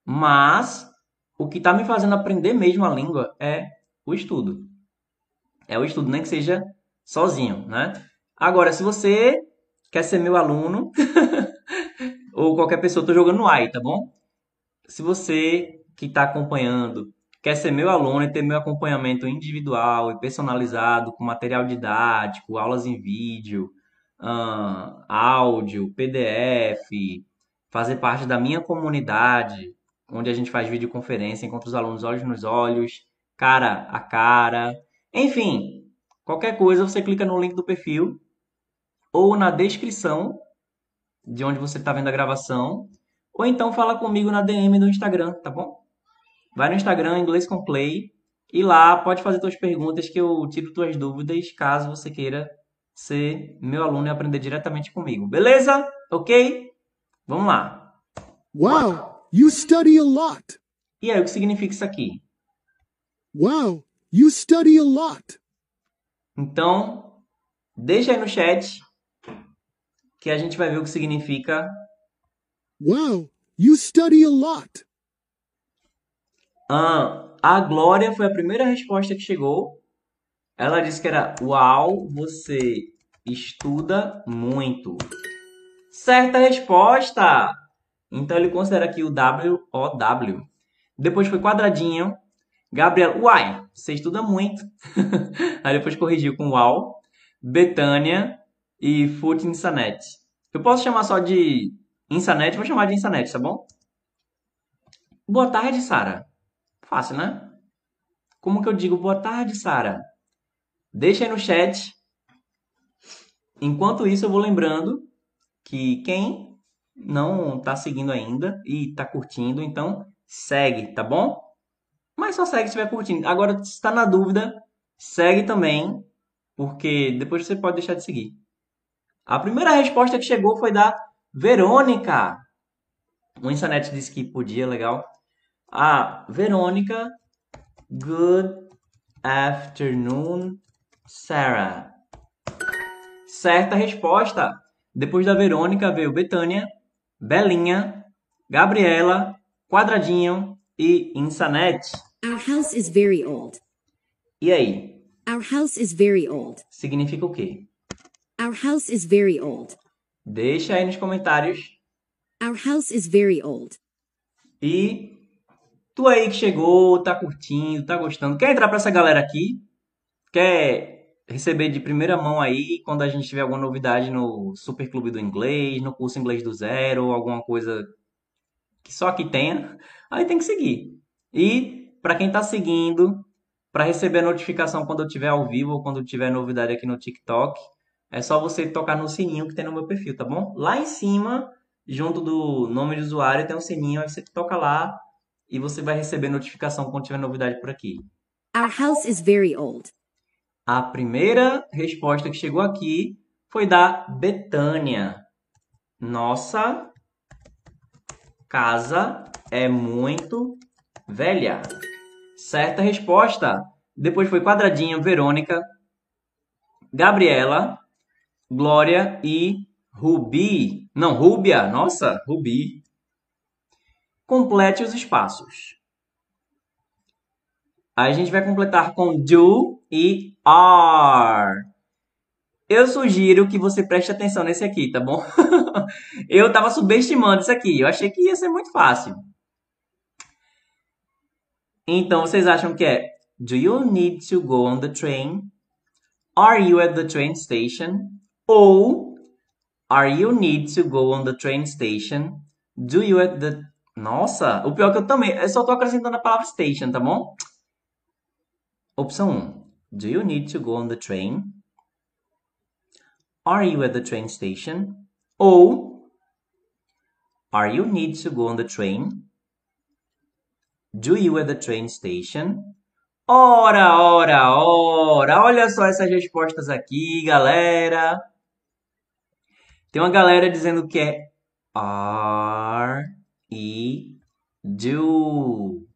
Mas o que está me fazendo aprender mesmo a língua é o estudo é o estudo, nem que seja sozinho, né? Agora, se você quer ser meu aluno, ou qualquer pessoa, estou jogando no AI, tá bom? Se você que está acompanhando quer ser meu aluno e ter meu acompanhamento individual e personalizado, com material didático, aulas em vídeo, áudio, PDF, fazer parte da minha comunidade, onde a gente faz videoconferência, encontra os alunos olhos nos olhos, cara a cara, enfim, qualquer coisa você clica no link do perfil ou na descrição de onde você está vendo a gravação, ou então fala comigo na DM do Instagram, tá bom? Vai no Instagram, Inglês com Play, e lá pode fazer suas perguntas que eu tiro suas dúvidas caso você queira ser meu aluno e aprender diretamente comigo. Beleza? Ok? Vamos lá. Wow, you study a lot. E aí, o que significa isso aqui? Wow, You study a lot. Então, deixa aí no chat que a gente vai ver o que significa. Wow, you study a lot. Ah, a Glória foi a primeira resposta que chegou. Ela disse que era Uau, você estuda muito. Certa resposta! Então ele considera aqui o W O W. Depois foi quadradinho, Gabriel, uai, você estuda muito. Aí depois corrigiu com uau. Betânia e Foot Insanet. Eu posso chamar só de Insanet, vou chamar de Insanet, tá bom? Boa tarde, Sara. Fácil, né? Como que eu digo boa tarde, Sara? Deixa aí no chat. Enquanto isso, eu vou lembrando que quem não está seguindo ainda e está curtindo, então segue, tá bom? Mas só segue se estiver curtindo. Agora, se está na dúvida, segue também, porque depois você pode deixar de seguir. A primeira resposta que chegou foi da Verônica. O Insanet disse que podia, legal. A Verônica, good afternoon, Sarah. Certa resposta. Depois da Verônica veio Betânia, Belinha, Gabriela, Quadradinho e Insanet. Our house is very old. E aí? Our house is very old. Significa o quê? Our house is very old. Deixa aí nos comentários. Our house is very old. E tu aí que chegou, tá curtindo, tá gostando, quer entrar para essa galera aqui? Quer receber de primeira mão aí quando a gente tiver alguma novidade no Super Clube do Inglês, no curso Inglês do Zero, alguma coisa que só aqui tenha, aí tem que seguir. E para quem está seguindo, para receber a notificação quando eu estiver ao vivo ou quando tiver novidade aqui no TikTok, é só você tocar no sininho que tem no meu perfil, tá bom? Lá em cima, junto do nome de usuário, tem um sininho, aí você toca lá e você vai receber notificação quando tiver novidade por aqui. Our house is very old. A primeira resposta que chegou aqui foi da Betânia. Nossa casa é muito velha. Certa resposta. Depois foi Quadradinho, Verônica, Gabriela, Glória e Rubi. Não, Rúbia. Nossa, Rubi. Complete os espaços. a gente vai completar com do e are. Eu sugiro que você preste atenção nesse aqui, tá bom? eu tava subestimando isso aqui. Eu achei que ia ser muito fácil. Então, vocês acham que é Do you need to go on the train? Are you at the train station? Ou Are you need to go on the train station? Do you at the Nossa, o pior é que eu também, eu só tô acrescentando a palavra station, tá bom? Opção 1. Do you need to go on the train? Are you at the train station? Ou Are you need to go on the train? Do you at the train station? Ora, ora, ora! Olha só essas respostas aqui, galera. Tem uma galera dizendo que é are e do.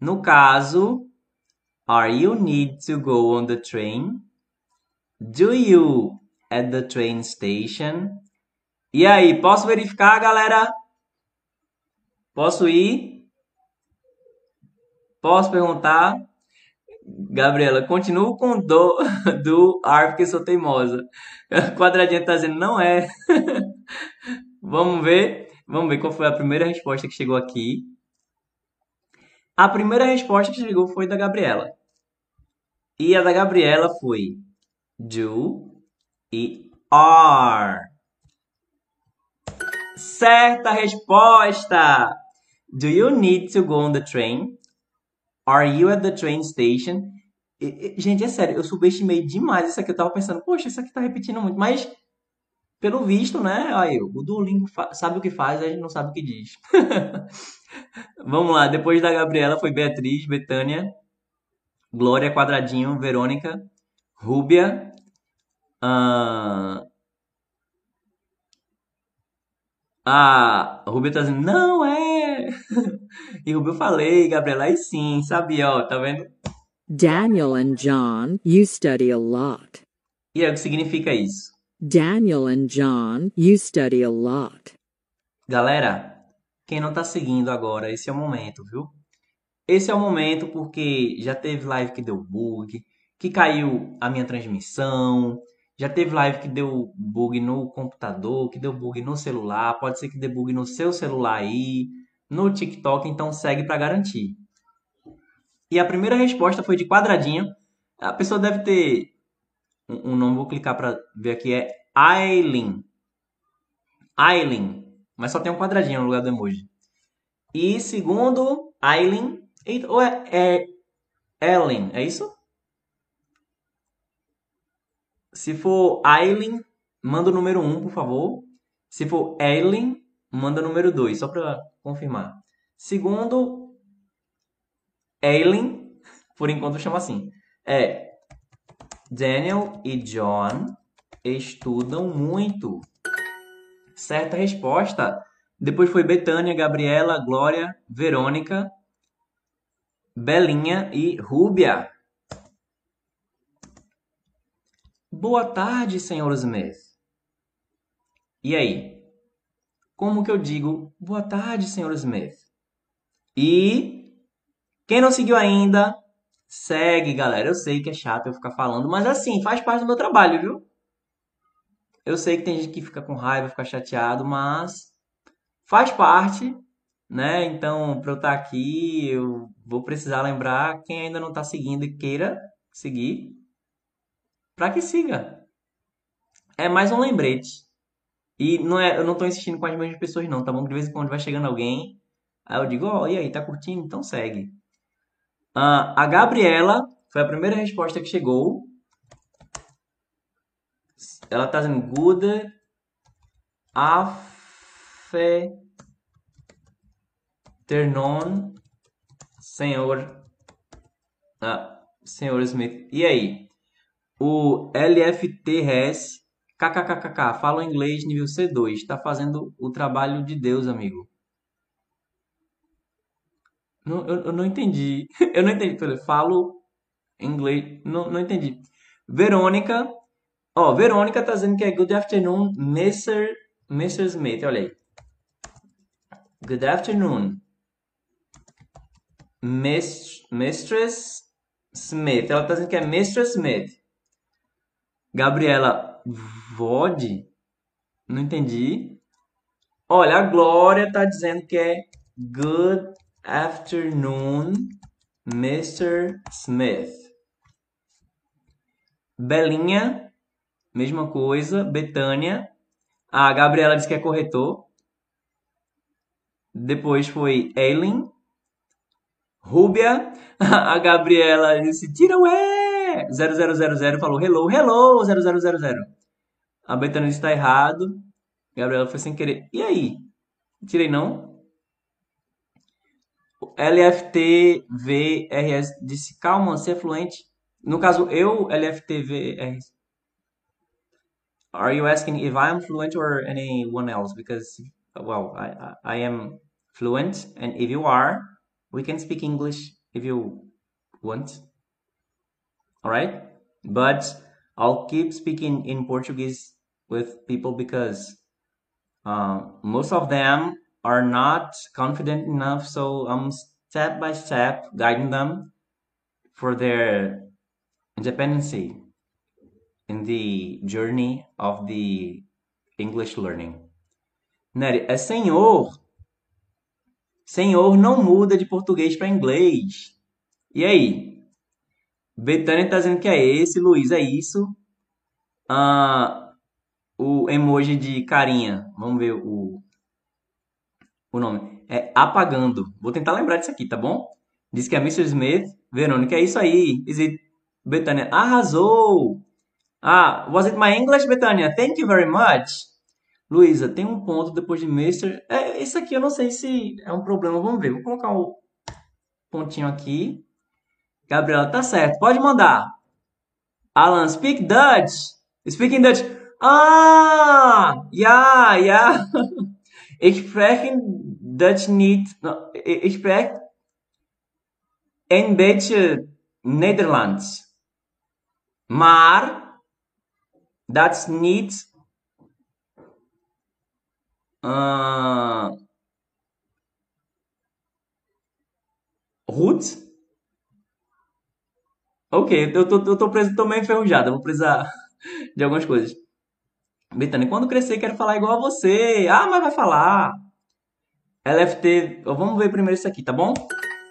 No caso, are you need to go on the train? Do you at the train station? E aí, posso verificar, galera? Posso ir? Posso perguntar? Gabriela, continuo com do, do ar porque sou teimosa. Quadradinha tá dizendo, não é. Vamos ver. Vamos ver qual foi a primeira resposta que chegou aqui. A primeira resposta que chegou foi da Gabriela. E a da Gabriela foi do e are. Certa resposta! Do you need to go on the train? Are you at the train station? E, e, gente, é sério, eu subestimei demais isso aqui. Eu tava pensando, poxa, isso aqui tá repetindo muito. Mas, pelo visto, né? Aí, o Duolingo sabe o que faz, a gente não sabe o que diz. Vamos lá, depois da Gabriela foi Beatriz, Betânia, Glória, Quadradinho, Verônica, Rúbia, uh... A Rubio tá dizendo, não é. e Rubio eu falei, Gabriela, aí sim, sabia, ó, tá vendo? Daniel and John, you study a lot. E é o que significa isso? Daniel and John, you study a lot. Galera, quem não tá seguindo agora, esse é o momento, viu? Esse é o momento porque já teve live que deu bug, que caiu a minha transmissão, já teve live que deu bug no computador, que deu bug no celular, pode ser que dê bug no seu celular aí, no TikTok, então segue para garantir. E a primeira resposta foi de quadradinho. A pessoa deve ter um nome, vou clicar para ver aqui, é Aileen. Aileen, mas só tem um quadradinho no lugar do emoji. E segundo, Aileen, ou é, é Ellen, é isso? Se for Aileen, manda o número 1, por favor. Se for Aileen, manda o número 2, só para confirmar. Segundo, Aileen, por enquanto chama assim, é Daniel e John estudam muito. Certa resposta. Depois foi Betânia, Gabriela, Glória, Verônica, Belinha e Rúbia. Boa tarde, senhor Smith. E aí? Como que eu digo boa tarde, senhor Smith? E quem não seguiu ainda, segue, galera. Eu sei que é chato eu ficar falando, mas assim, faz parte do meu trabalho, viu? Eu sei que tem gente que fica com raiva, fica chateado, mas faz parte, né? Então, para eu estar aqui, eu vou precisar lembrar quem ainda não está seguindo e queira seguir, para que siga. É mais um lembrete. E não é, eu não tô insistindo com as mesmas pessoas não, tá bom? De vez em quando vai chegando alguém, aí eu digo, ó, oh, e aí, tá curtindo? Então segue. Uh, a Gabriela foi a primeira resposta que chegou. Ela tá dizendo good afternoon, senhor, uh, senhor Smith. E aí? O LFTRS, kkkk, fala inglês nível C2, está fazendo o trabalho de Deus, amigo. Não, eu, eu, não entendi. Eu não entendi. Falo inglês. Não, não entendi. Verônica. Ó, Verônica tá dizendo que é Good afternoon, Mr. Mr. Smith. Olha aí. Good afternoon. Mist- Mistress Smith. Ela tá dizendo que é Mistress Smith. Gabriela, Vod? Não entendi. Olha, a Glória tá dizendo que é Good afternoon, Mr. Smith. Belinha, mesma coisa. Betânia. A Gabriela disse que é corretor. Depois foi Eileen. Rúbia. A Gabriela disse, tira ué! 0000 falou hello, hello, 0000. A Betânia disse, tá errado. Gabriela foi sem querer. E aí? Tirei não? LFTVRS disse, calma, você é fluente. No caso, eu, LFTVRS. Are you asking if I am fluent or anyone else? Because, well, I, I am fluent, and if you are, we can speak English if you want. Alright? But I'll keep speaking in Portuguese with people because uh, most of them are not confident enough, so I'm step by step guiding them for their independency in the journey of the English learning. Nery, é senhor. Senhor não muda de português para inglês. E aí? Betânia tá dizendo que é esse, Luiz, é isso. Ah, o emoji de carinha. Vamos ver o, o nome. É apagando. Vou tentar lembrar disso aqui, tá bom? Diz que é Mr. Smith. Verônica, é isso aí. Is it... Betânia, arrasou! Ah, was it my English, Betânia? Thank you very much. Luísa, tem um ponto depois de Mr. É, isso aqui eu não sei se é um problema. Vamos ver. Vou colocar um pontinho aqui. Gabriela, tá certo. Pode mandar. Alan, speak Dutch. Speaking Dutch. Ah, ja, ja. Ich spreche Dutch niet. Ik spreche een beetje Nederlands. Maar dat is niet. ah, goed. Ok, eu tô, tô, preso, tô meio enferrujado. Vou precisar de algumas coisas. Betânia, quando crescer quero falar igual a você. Ah, mas vai falar. LFT, vamos ver primeiro isso aqui, tá bom?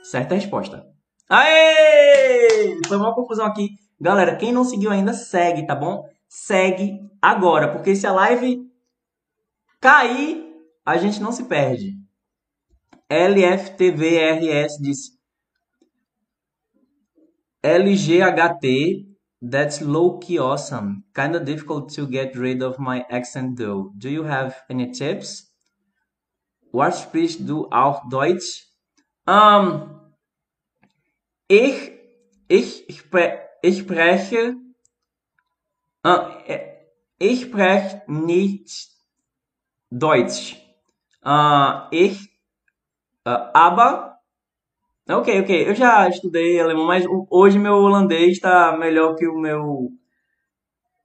Certa resposta. Aê! Foi uma confusão aqui. Galera, quem não seguiu ainda, segue, tá bom? Segue agora, porque se a live cair, a gente não se perde. LFTVRS diz LGHT, that's low-key awesome. Kinda difficult to get rid of my accent though. Do you have any tips? What sprichst du auch Deutsch? Um, ich, ich, spre ich spreche, uh, ich spreche nicht Deutsch. Uh, ich, uh, aber Ok, ok. Eu já estudei alemão, mas hoje meu holandês está melhor que o meu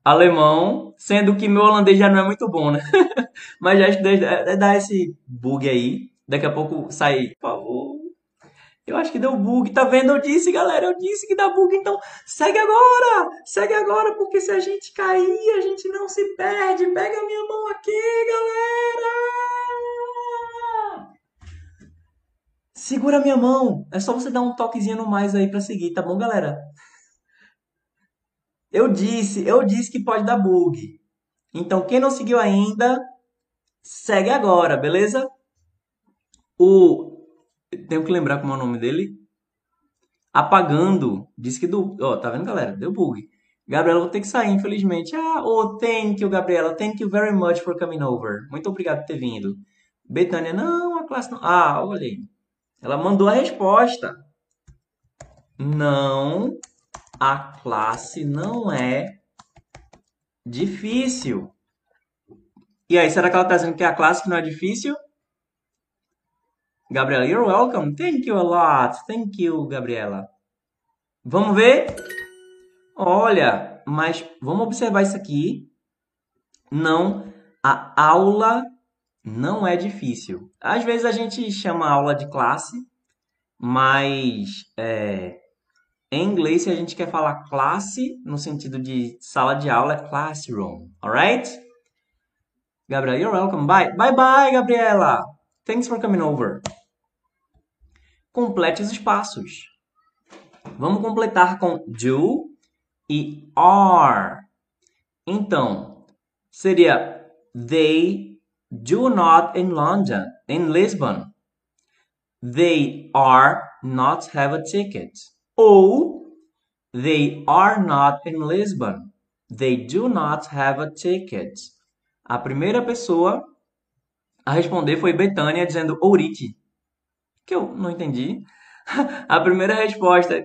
alemão, sendo que meu holandês já não é muito bom, né? mas já estudei, é, é dá esse bug aí. Daqui a pouco sai, por favor. Eu acho que deu bug, tá vendo? Eu disse, galera, eu disse que dá bug, então segue agora! Segue agora, porque se a gente cair, a gente não se perde. Pega a minha mão aqui, galera! Segura minha mão. É só você dar um toquezinho no mais aí pra seguir, tá bom, galera? Eu disse, eu disse que pode dar bug. Então, quem não seguiu ainda, segue agora, beleza? O tenho que lembrar como é o nome dele. Apagando, disse que do, ó, tá vendo, galera? Deu bug. Gabriela, vou ter que sair, infelizmente. Ah, oh, thank you, Gabriela. Thank you very much for coming over. Muito obrigado por ter vindo. Betânia, não, a classe não. Ah, olha aí. Ela mandou a resposta. Não, a classe não é difícil. E aí, será que ela está dizendo que é a classe que não é difícil? Gabriela, you're welcome. Thank you a lot. Thank you, Gabriela. Vamos ver? Olha, mas vamos observar isso aqui. Não, a aula não é difícil. Às vezes a gente chama aula de classe, mas é, em inglês, se a gente quer falar classe, no sentido de sala de aula, é classroom. Alright? Gabriela, you're welcome. Bye. Bye bye, Gabriela. Thanks for coming over. Complete os espaços. Vamos completar com do e are. Então, seria they do not in London, in Lisbon. They are not have a ticket. Ou they are not in Lisbon. They do not have a ticket. A primeira pessoa a responder foi Betânia dizendo Ourite, que eu não entendi. A primeira resposta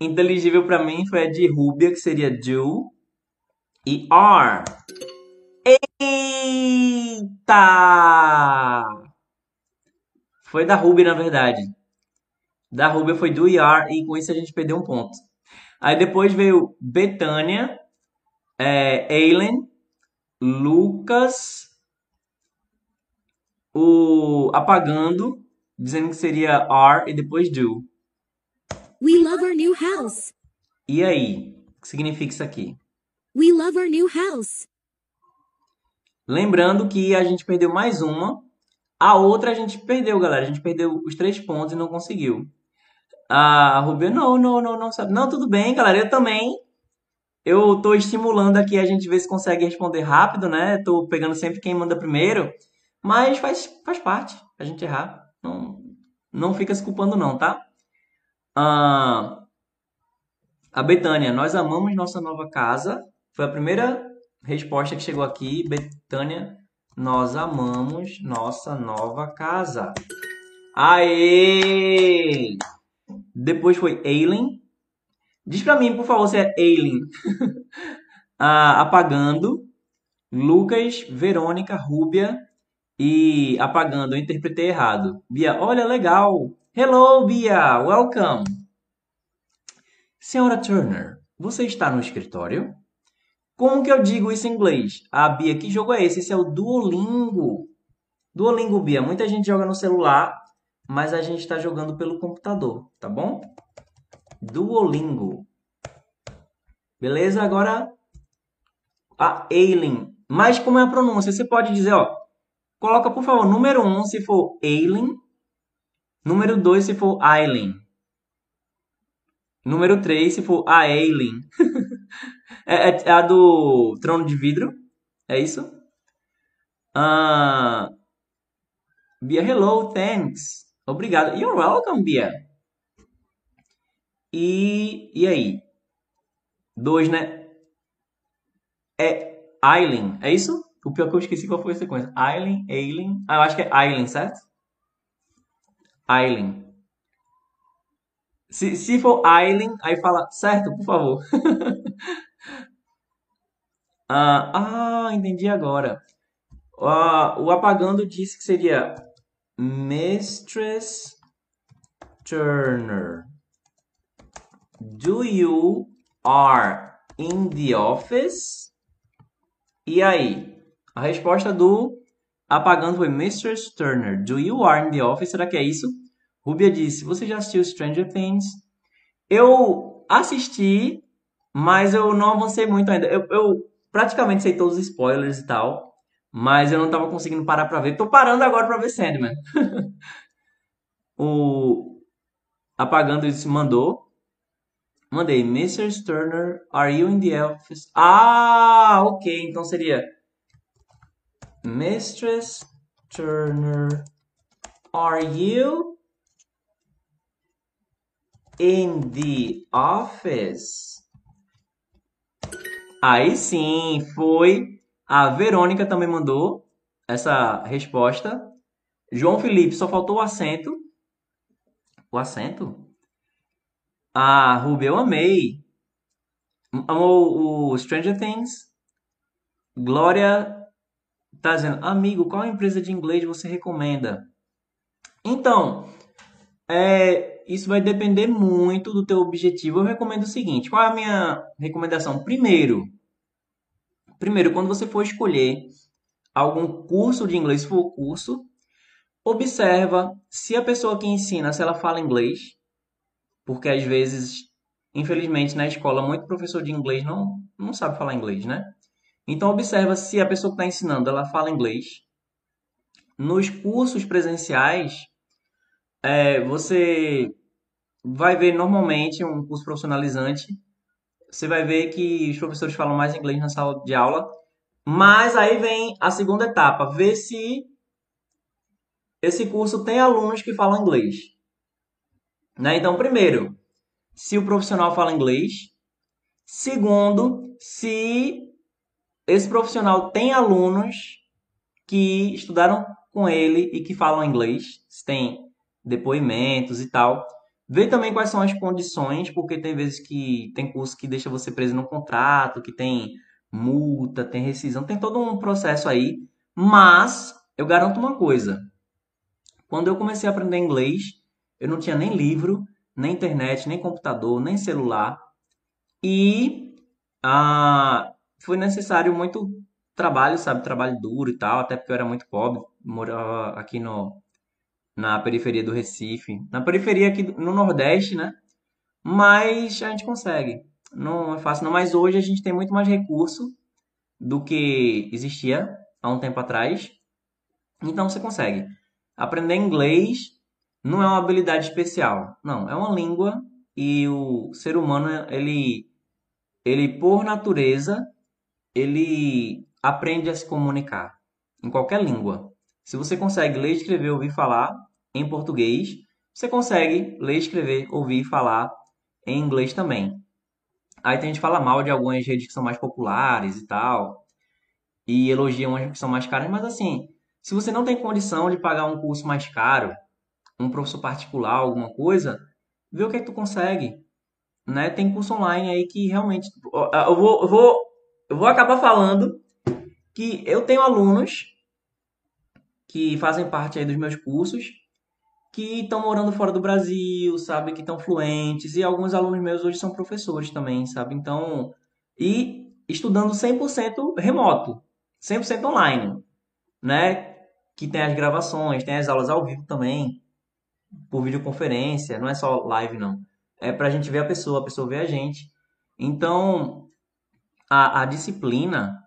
inteligível para mim foi a de Rúbia, que seria do e are. Eita! Foi da Ruby, na verdade. Da Ruby foi do ER e com isso a gente perdeu um ponto. Aí depois veio Betânia, é, Aileen, Lucas, o apagando, dizendo que seria are e depois do. We love our new house. E aí? O que significa isso aqui? We love our new house. Lembrando que a gente perdeu mais uma. A outra a gente perdeu, galera. A gente perdeu os três pontos e não conseguiu. A Rubia, não, não, não, não sabe. Não, tudo bem, galera. Eu também. Eu tô estimulando aqui a gente ver se consegue responder rápido, né? Tô pegando sempre quem manda primeiro. Mas faz, faz parte a gente errar. Não, não fica se culpando, não, tá? Ah, a Betânia, nós amamos nossa nova casa. Foi a primeira resposta que chegou aqui. Betânia, nós amamos nossa nova casa. Aê! Depois foi Aileen. Diz pra mim, por favor, se é Aileen. ah, apagando. Lucas, Verônica, Rúbia e apagando. Eu interpretei errado. Bia, olha, legal. Hello, Bia. Welcome. Senhora Turner, você está no escritório? Como que eu digo isso em inglês? Ah, Bia, que jogo é esse? Esse é o Duolingo. Duolingo, Bia. Muita gente joga no celular, mas a gente está jogando pelo computador, tá bom? Duolingo. Beleza? Agora a Aileen. Mas como é a pronúncia? Você pode dizer, ó. Coloca, por favor, número 1 um, se for Aileen. Número 2 se for Aileen. Número 3 se for a Aileen. É, é, a do Trono de Vidro. É isso? Uh, Bia, hello, thanks. Obrigado. You're welcome, Bia. E, e aí? Dois, né? É Aileen, é isso? O pior que eu esqueci qual foi a sequência. Aileen, Aileen. Ah, eu acho que é Aileen, certo? Aileen. Se, se for Aileen, aí fala, certo, por favor. ah, ah, entendi agora. Ah, o apagando disse que seria Mistress Turner. Do you are in the office? E aí? A resposta do apagando foi Mistress Turner. Do you are in the office? Será que é isso? Rubia disse: Você já assistiu Stranger Things? Eu assisti, mas eu não avancei muito ainda. Eu, eu praticamente sei todos os spoilers e tal, mas eu não tava conseguindo parar pra ver. Tô parando agora pra ver Sandman. o apagando isso mandou. Mandei, Mr. Turner, are you in the office? Ah, ok. Então seria Mistress Turner, are you in the office? Aí sim, foi. A Verônica também mandou essa resposta. João Felipe, só faltou o acento. O acento? Ah, Ruby, eu amei. Amou o Stranger Things. Glória tá dizendo, amigo, qual empresa de inglês você recomenda? Então, é, isso vai depender muito do teu objetivo. Eu recomendo o seguinte: qual é a minha recomendação? Primeiro, primeiro, quando você for escolher algum curso de inglês, se for curso, observa se a pessoa que ensina, se ela fala inglês, porque às vezes, infelizmente, na escola, muito professor de inglês não, não sabe falar inglês, né? Então, observa se a pessoa que está ensinando, ela fala inglês. Nos cursos presenciais, é, você vai ver normalmente um curso profissionalizante, você vai ver que os professores falam mais inglês na sala de aula, mas aí vem a segunda etapa, ver se esse curso tem alunos que falam inglês. Né? Então, primeiro, se o profissional fala inglês. Segundo, se esse profissional tem alunos que estudaram com ele e que falam inglês, se tem depoimentos e tal. Ver também quais são as condições, porque tem vezes que tem curso que deixa você preso no contrato, que tem multa, tem rescisão, tem todo um processo aí. Mas eu garanto uma coisa: quando eu comecei a aprender inglês, eu não tinha nem livro, nem internet, nem computador, nem celular. E ah, foi necessário muito trabalho, sabe? Trabalho duro e tal, até porque eu era muito pobre, morava aqui no, na periferia do Recife, na periferia aqui no Nordeste, né? Mas a gente consegue. Não é fácil, não. Mas hoje a gente tem muito mais recurso do que existia há um tempo atrás. Então você consegue. Aprender inglês não é uma habilidade especial. Não, é uma língua e o ser humano, ele, ele por natureza, ele aprende a se comunicar em qualquer língua. Se você consegue ler, escrever, ouvir falar em português, você consegue ler, escrever, ouvir falar em inglês também. Aí tem gente que fala mal de algumas redes que são mais populares e tal, e elogiam umas que são mais caras, mas assim, se você não tem condição de pagar um curso mais caro, um professor particular, alguma coisa, vê o que é que tu consegue. Né? Tem curso online aí que realmente. Eu vou, eu vou, eu vou acabar falando que eu tenho alunos que fazem parte aí dos meus cursos que estão morando fora do Brasil, sabe, que estão fluentes e alguns alunos meus hoje são professores também, sabe? Então, e estudando 100% remoto, 100% online, né? que tem as gravações, tem as aulas ao vivo também, por videoconferência, não é só live não. É para a gente ver a pessoa, a pessoa ver a gente. Então, a, a disciplina,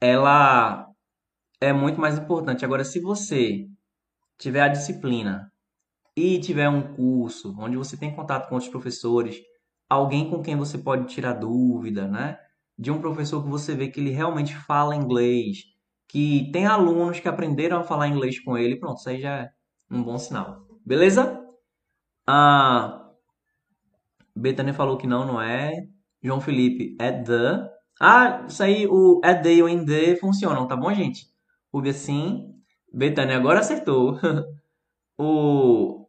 ela é muito mais importante. Agora, se você tiver a disciplina e tiver um curso onde você tem contato com outros professores, alguém com quem você pode tirar dúvida, né? De um professor que você vê que ele realmente fala inglês, que tem alunos que aprenderam a falar inglês com ele, pronto, isso aí já é um bom sinal. Beleza? A Betânia falou que não, não é. João Felipe é the. Ah, isso aí, o é the e o in the funcionam, tá bom, gente? Rubia sim. Betânia agora acertou. o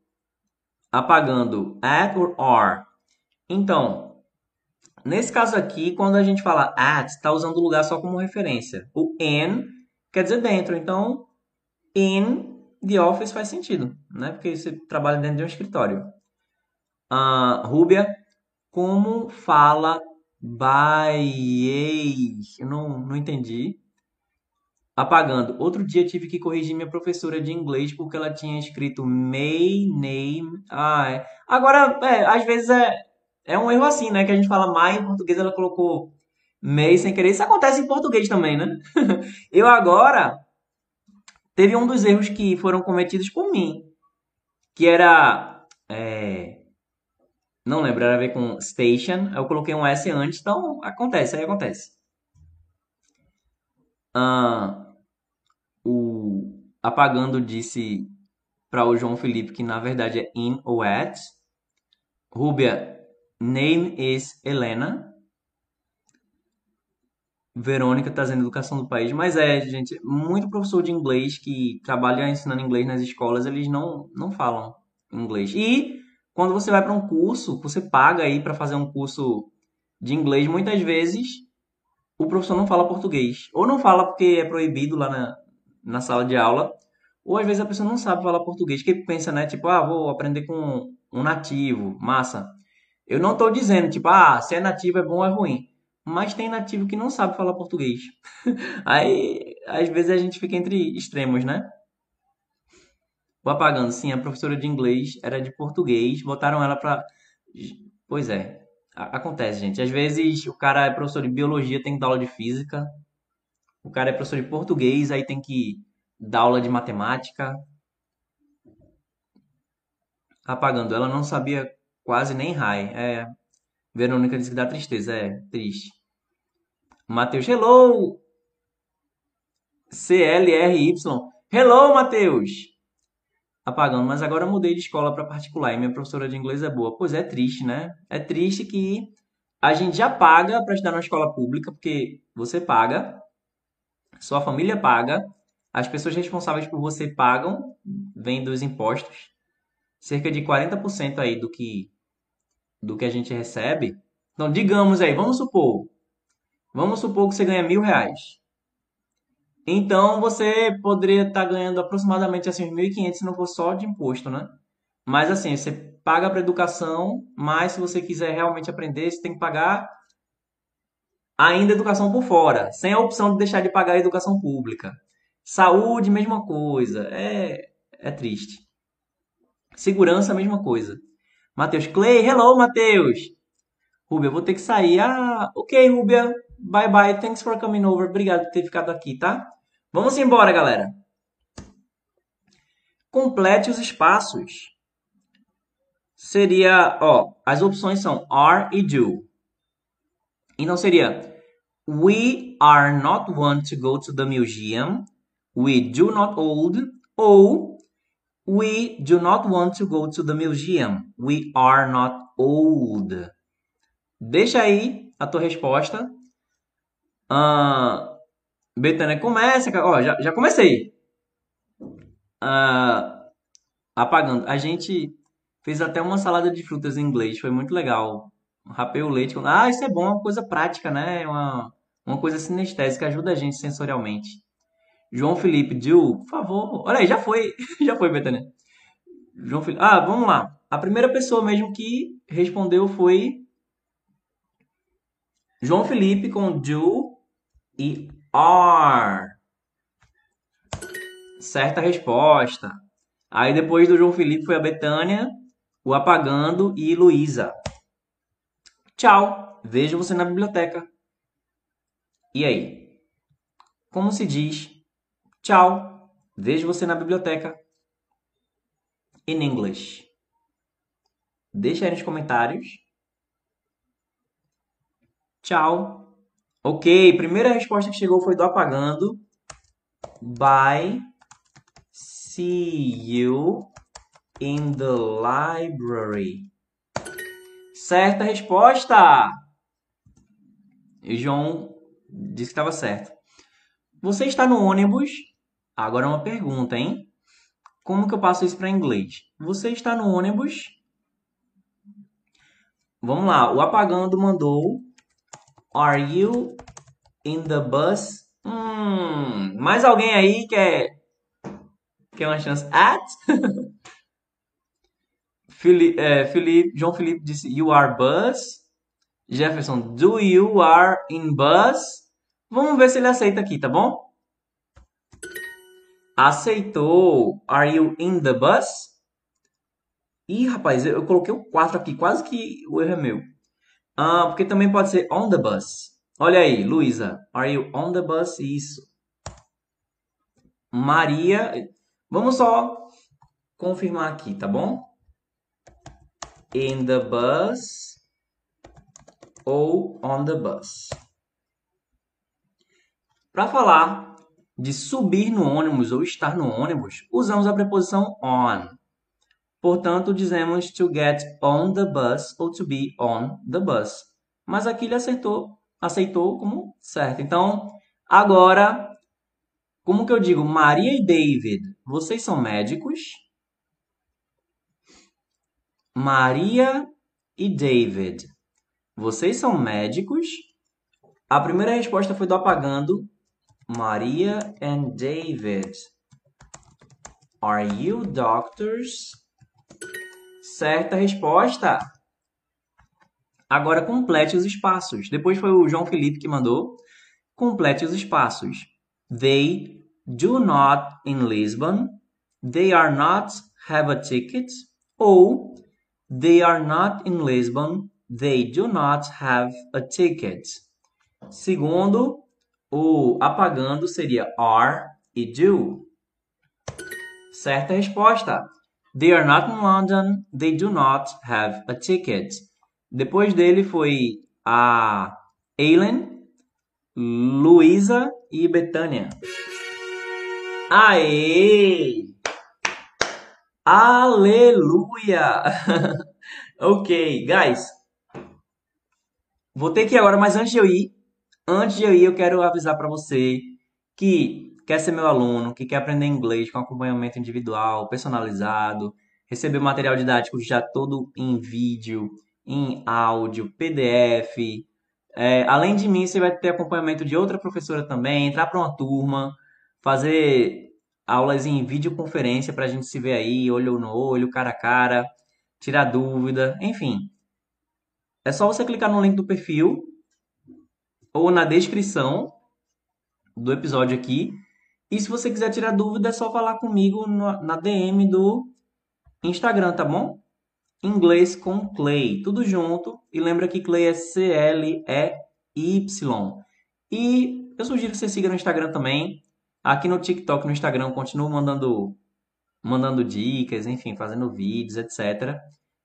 apagando at or are. Então, nesse caso aqui, quando a gente fala at, está usando o lugar só como referência. O in quer dizer dentro. Então, in the office faz sentido, né? Porque você trabalha dentro de um escritório. Uh, Rúbia, como fala by Eu não, não entendi. Apagando. Outro dia tive que corrigir minha professora de inglês porque ela tinha escrito may name. Ah, é. Agora, é, às vezes é, é um erro assim, né? Que a gente fala my em português, ela colocou MEI sem querer. Isso acontece em português também, né? Eu agora teve um dos erros que foram cometidos por mim, que era é, não lembro, era a ver com station. Eu coloquei um S antes, então acontece, aí acontece. Ah, o apagando disse para o João Felipe que na verdade é in ou at. Rúbia, name is Helena. Verônica trazendo educação do país, mas é, gente, muito professor de inglês que trabalha ensinando inglês nas escolas, eles não, não falam inglês. E quando você vai para um curso, você paga aí para fazer um curso de inglês, muitas vezes o professor não fala português. Ou não fala porque é proibido lá na, na sala de aula, ou às vezes a pessoa não sabe falar português, que pensa, né, tipo, ah, vou aprender com um nativo, massa. Eu não estou dizendo, tipo, ah, se é nativo é bom ou é ruim mas tem nativo que não sabe falar português. Aí, às vezes, a gente fica entre extremos, né? O apagando, sim, a professora de inglês era de português, botaram ela pra. Pois é, acontece, gente. Às vezes o cara é professor de biologia, tem que dar aula de física. O cara é professor de português, aí tem que dar aula de matemática. Apagando, ela não sabia quase nem rai. É, Verônica disse que dá tristeza, é triste. Matheus, hello! CLRY. Hello, Matheus! Apagando, mas agora mudei de escola para particular e minha professora de inglês é boa. Pois é, triste, né? É triste que a gente já paga para estudar numa escola pública, porque você paga, sua família paga, as pessoas responsáveis por você pagam, vêm dos impostos, cerca de 40% aí do que do que a gente recebe. Então, digamos aí, vamos supor, vamos supor que você ganha mil reais. Então, você poderia estar ganhando aproximadamente assim, uns 1.500 se não for só de imposto, né? Mas assim, você paga para educação, mas se você quiser realmente aprender, você tem que pagar ainda educação por fora, sem a opção de deixar de pagar a educação pública. Saúde, mesma coisa. É, é triste. Segurança, mesma coisa. Matheus Clay, hello, Matheus. Rúbia, eu vou ter que sair. Ah, ok, Rúbia. Bye bye. Thanks for coming over. Obrigado por ter ficado aqui, tá? Vamos embora, galera. Complete os espaços. Seria, ó, as opções são are e do. Então seria We are not one to go to the museum. We do not old. Ou We do not want to go to the museum. We are not old. Deixa aí a tua resposta. Uh, Betânia, começa. Ó, já, já comecei. Uh, apagando. A gente fez até uma salada de frutas em inglês. Foi muito legal. Rapei o leite. Ah, isso é bom. Uma coisa prática, né? Uma, uma coisa sinestésica. Ajuda a gente sensorialmente. João Felipe, Dil, por favor. Olha aí, já foi. já foi, Betânia. João Felipe. Ah, vamos lá. A primeira pessoa mesmo que respondeu foi João Felipe com do e are. Certa resposta. Aí depois do João Felipe foi a Betânia, o Apagando e Luísa. Tchau. Vejo você na biblioteca. E aí? Como se diz Tchau. Vejo você na biblioteca. In English. Deixa aí nos comentários. Tchau. Ok, primeira resposta que chegou foi do apagando. Bye. See you in the library. Certa resposta. João disse que estava certo. Você está no ônibus? Agora uma pergunta, hein? Como que eu passo isso para inglês? Você está no ônibus? Vamos lá. O apagando mandou. Are you in the bus? Hum, mais alguém aí quer quer uma chance? At? Felipe, é, Felipe, João Felipe disse you are bus. Jefferson, do you are in bus? Vamos ver se ele aceita aqui, tá bom? Aceitou. Are you in the bus? Ih, rapaz, eu coloquei o 4 aqui, quase que o erro é meu. Ah, porque também pode ser on the bus. Olha aí, Luísa. Are you on the bus? Isso. Maria. Vamos só confirmar aqui, tá bom? In the bus ou on the bus. Para falar de subir no ônibus ou estar no ônibus, usamos a preposição on. Portanto, dizemos to get on the bus ou to be on the bus. Mas aqui ele acertou, aceitou como certo. Então, agora, como que eu digo? Maria e David, vocês são médicos? Maria e David, vocês são médicos? A primeira resposta foi do apagando. Maria and David, are you doctors? Certa resposta. Agora complete os espaços. Depois foi o João Felipe que mandou. Complete os espaços. They do not in Lisbon. they are not have a ticket ou they are not in Lisbon, they do not have a ticket. Segundo, o apagando seria are e do. Certa resposta. They are not in London, they do not have a ticket. Depois dele foi a Aileen, Luísa e Betânia. Aê! Aleluia! ok, guys. Vou ter que ir agora, mas antes de eu ir, antes de eu ir, eu quero avisar para você que quer ser meu aluno, que quer aprender inglês com acompanhamento individual, personalizado, receber material didático já todo em vídeo, em áudio, PDF. É, além de mim, você vai ter acompanhamento de outra professora também, entrar para uma turma, fazer aulas em videoconferência para a gente se ver aí, olho no olho, cara a cara, tirar dúvida, enfim. É só você clicar no link do perfil ou na descrição do episódio aqui. E se você quiser tirar dúvida, é só falar comigo na DM do Instagram, tá bom? Inglês com Clay, tudo junto. E lembra que Clay é C-L-E-Y. E eu sugiro que você siga no Instagram também. Aqui no TikTok, no Instagram, continuo mandando, mandando dicas, enfim, fazendo vídeos, etc.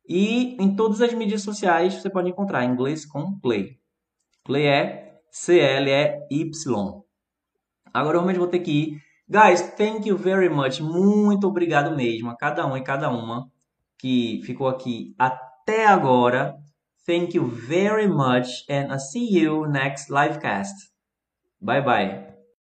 E em todas as mídias sociais você pode encontrar inglês com Clay. Clay é C-L-E-Y. Agora realmente vou ter que ir. Guys, thank you very much. Muito obrigado mesmo a cada um e cada uma que ficou aqui até agora. Thank you very much and I'll see you next livecast. Bye bye.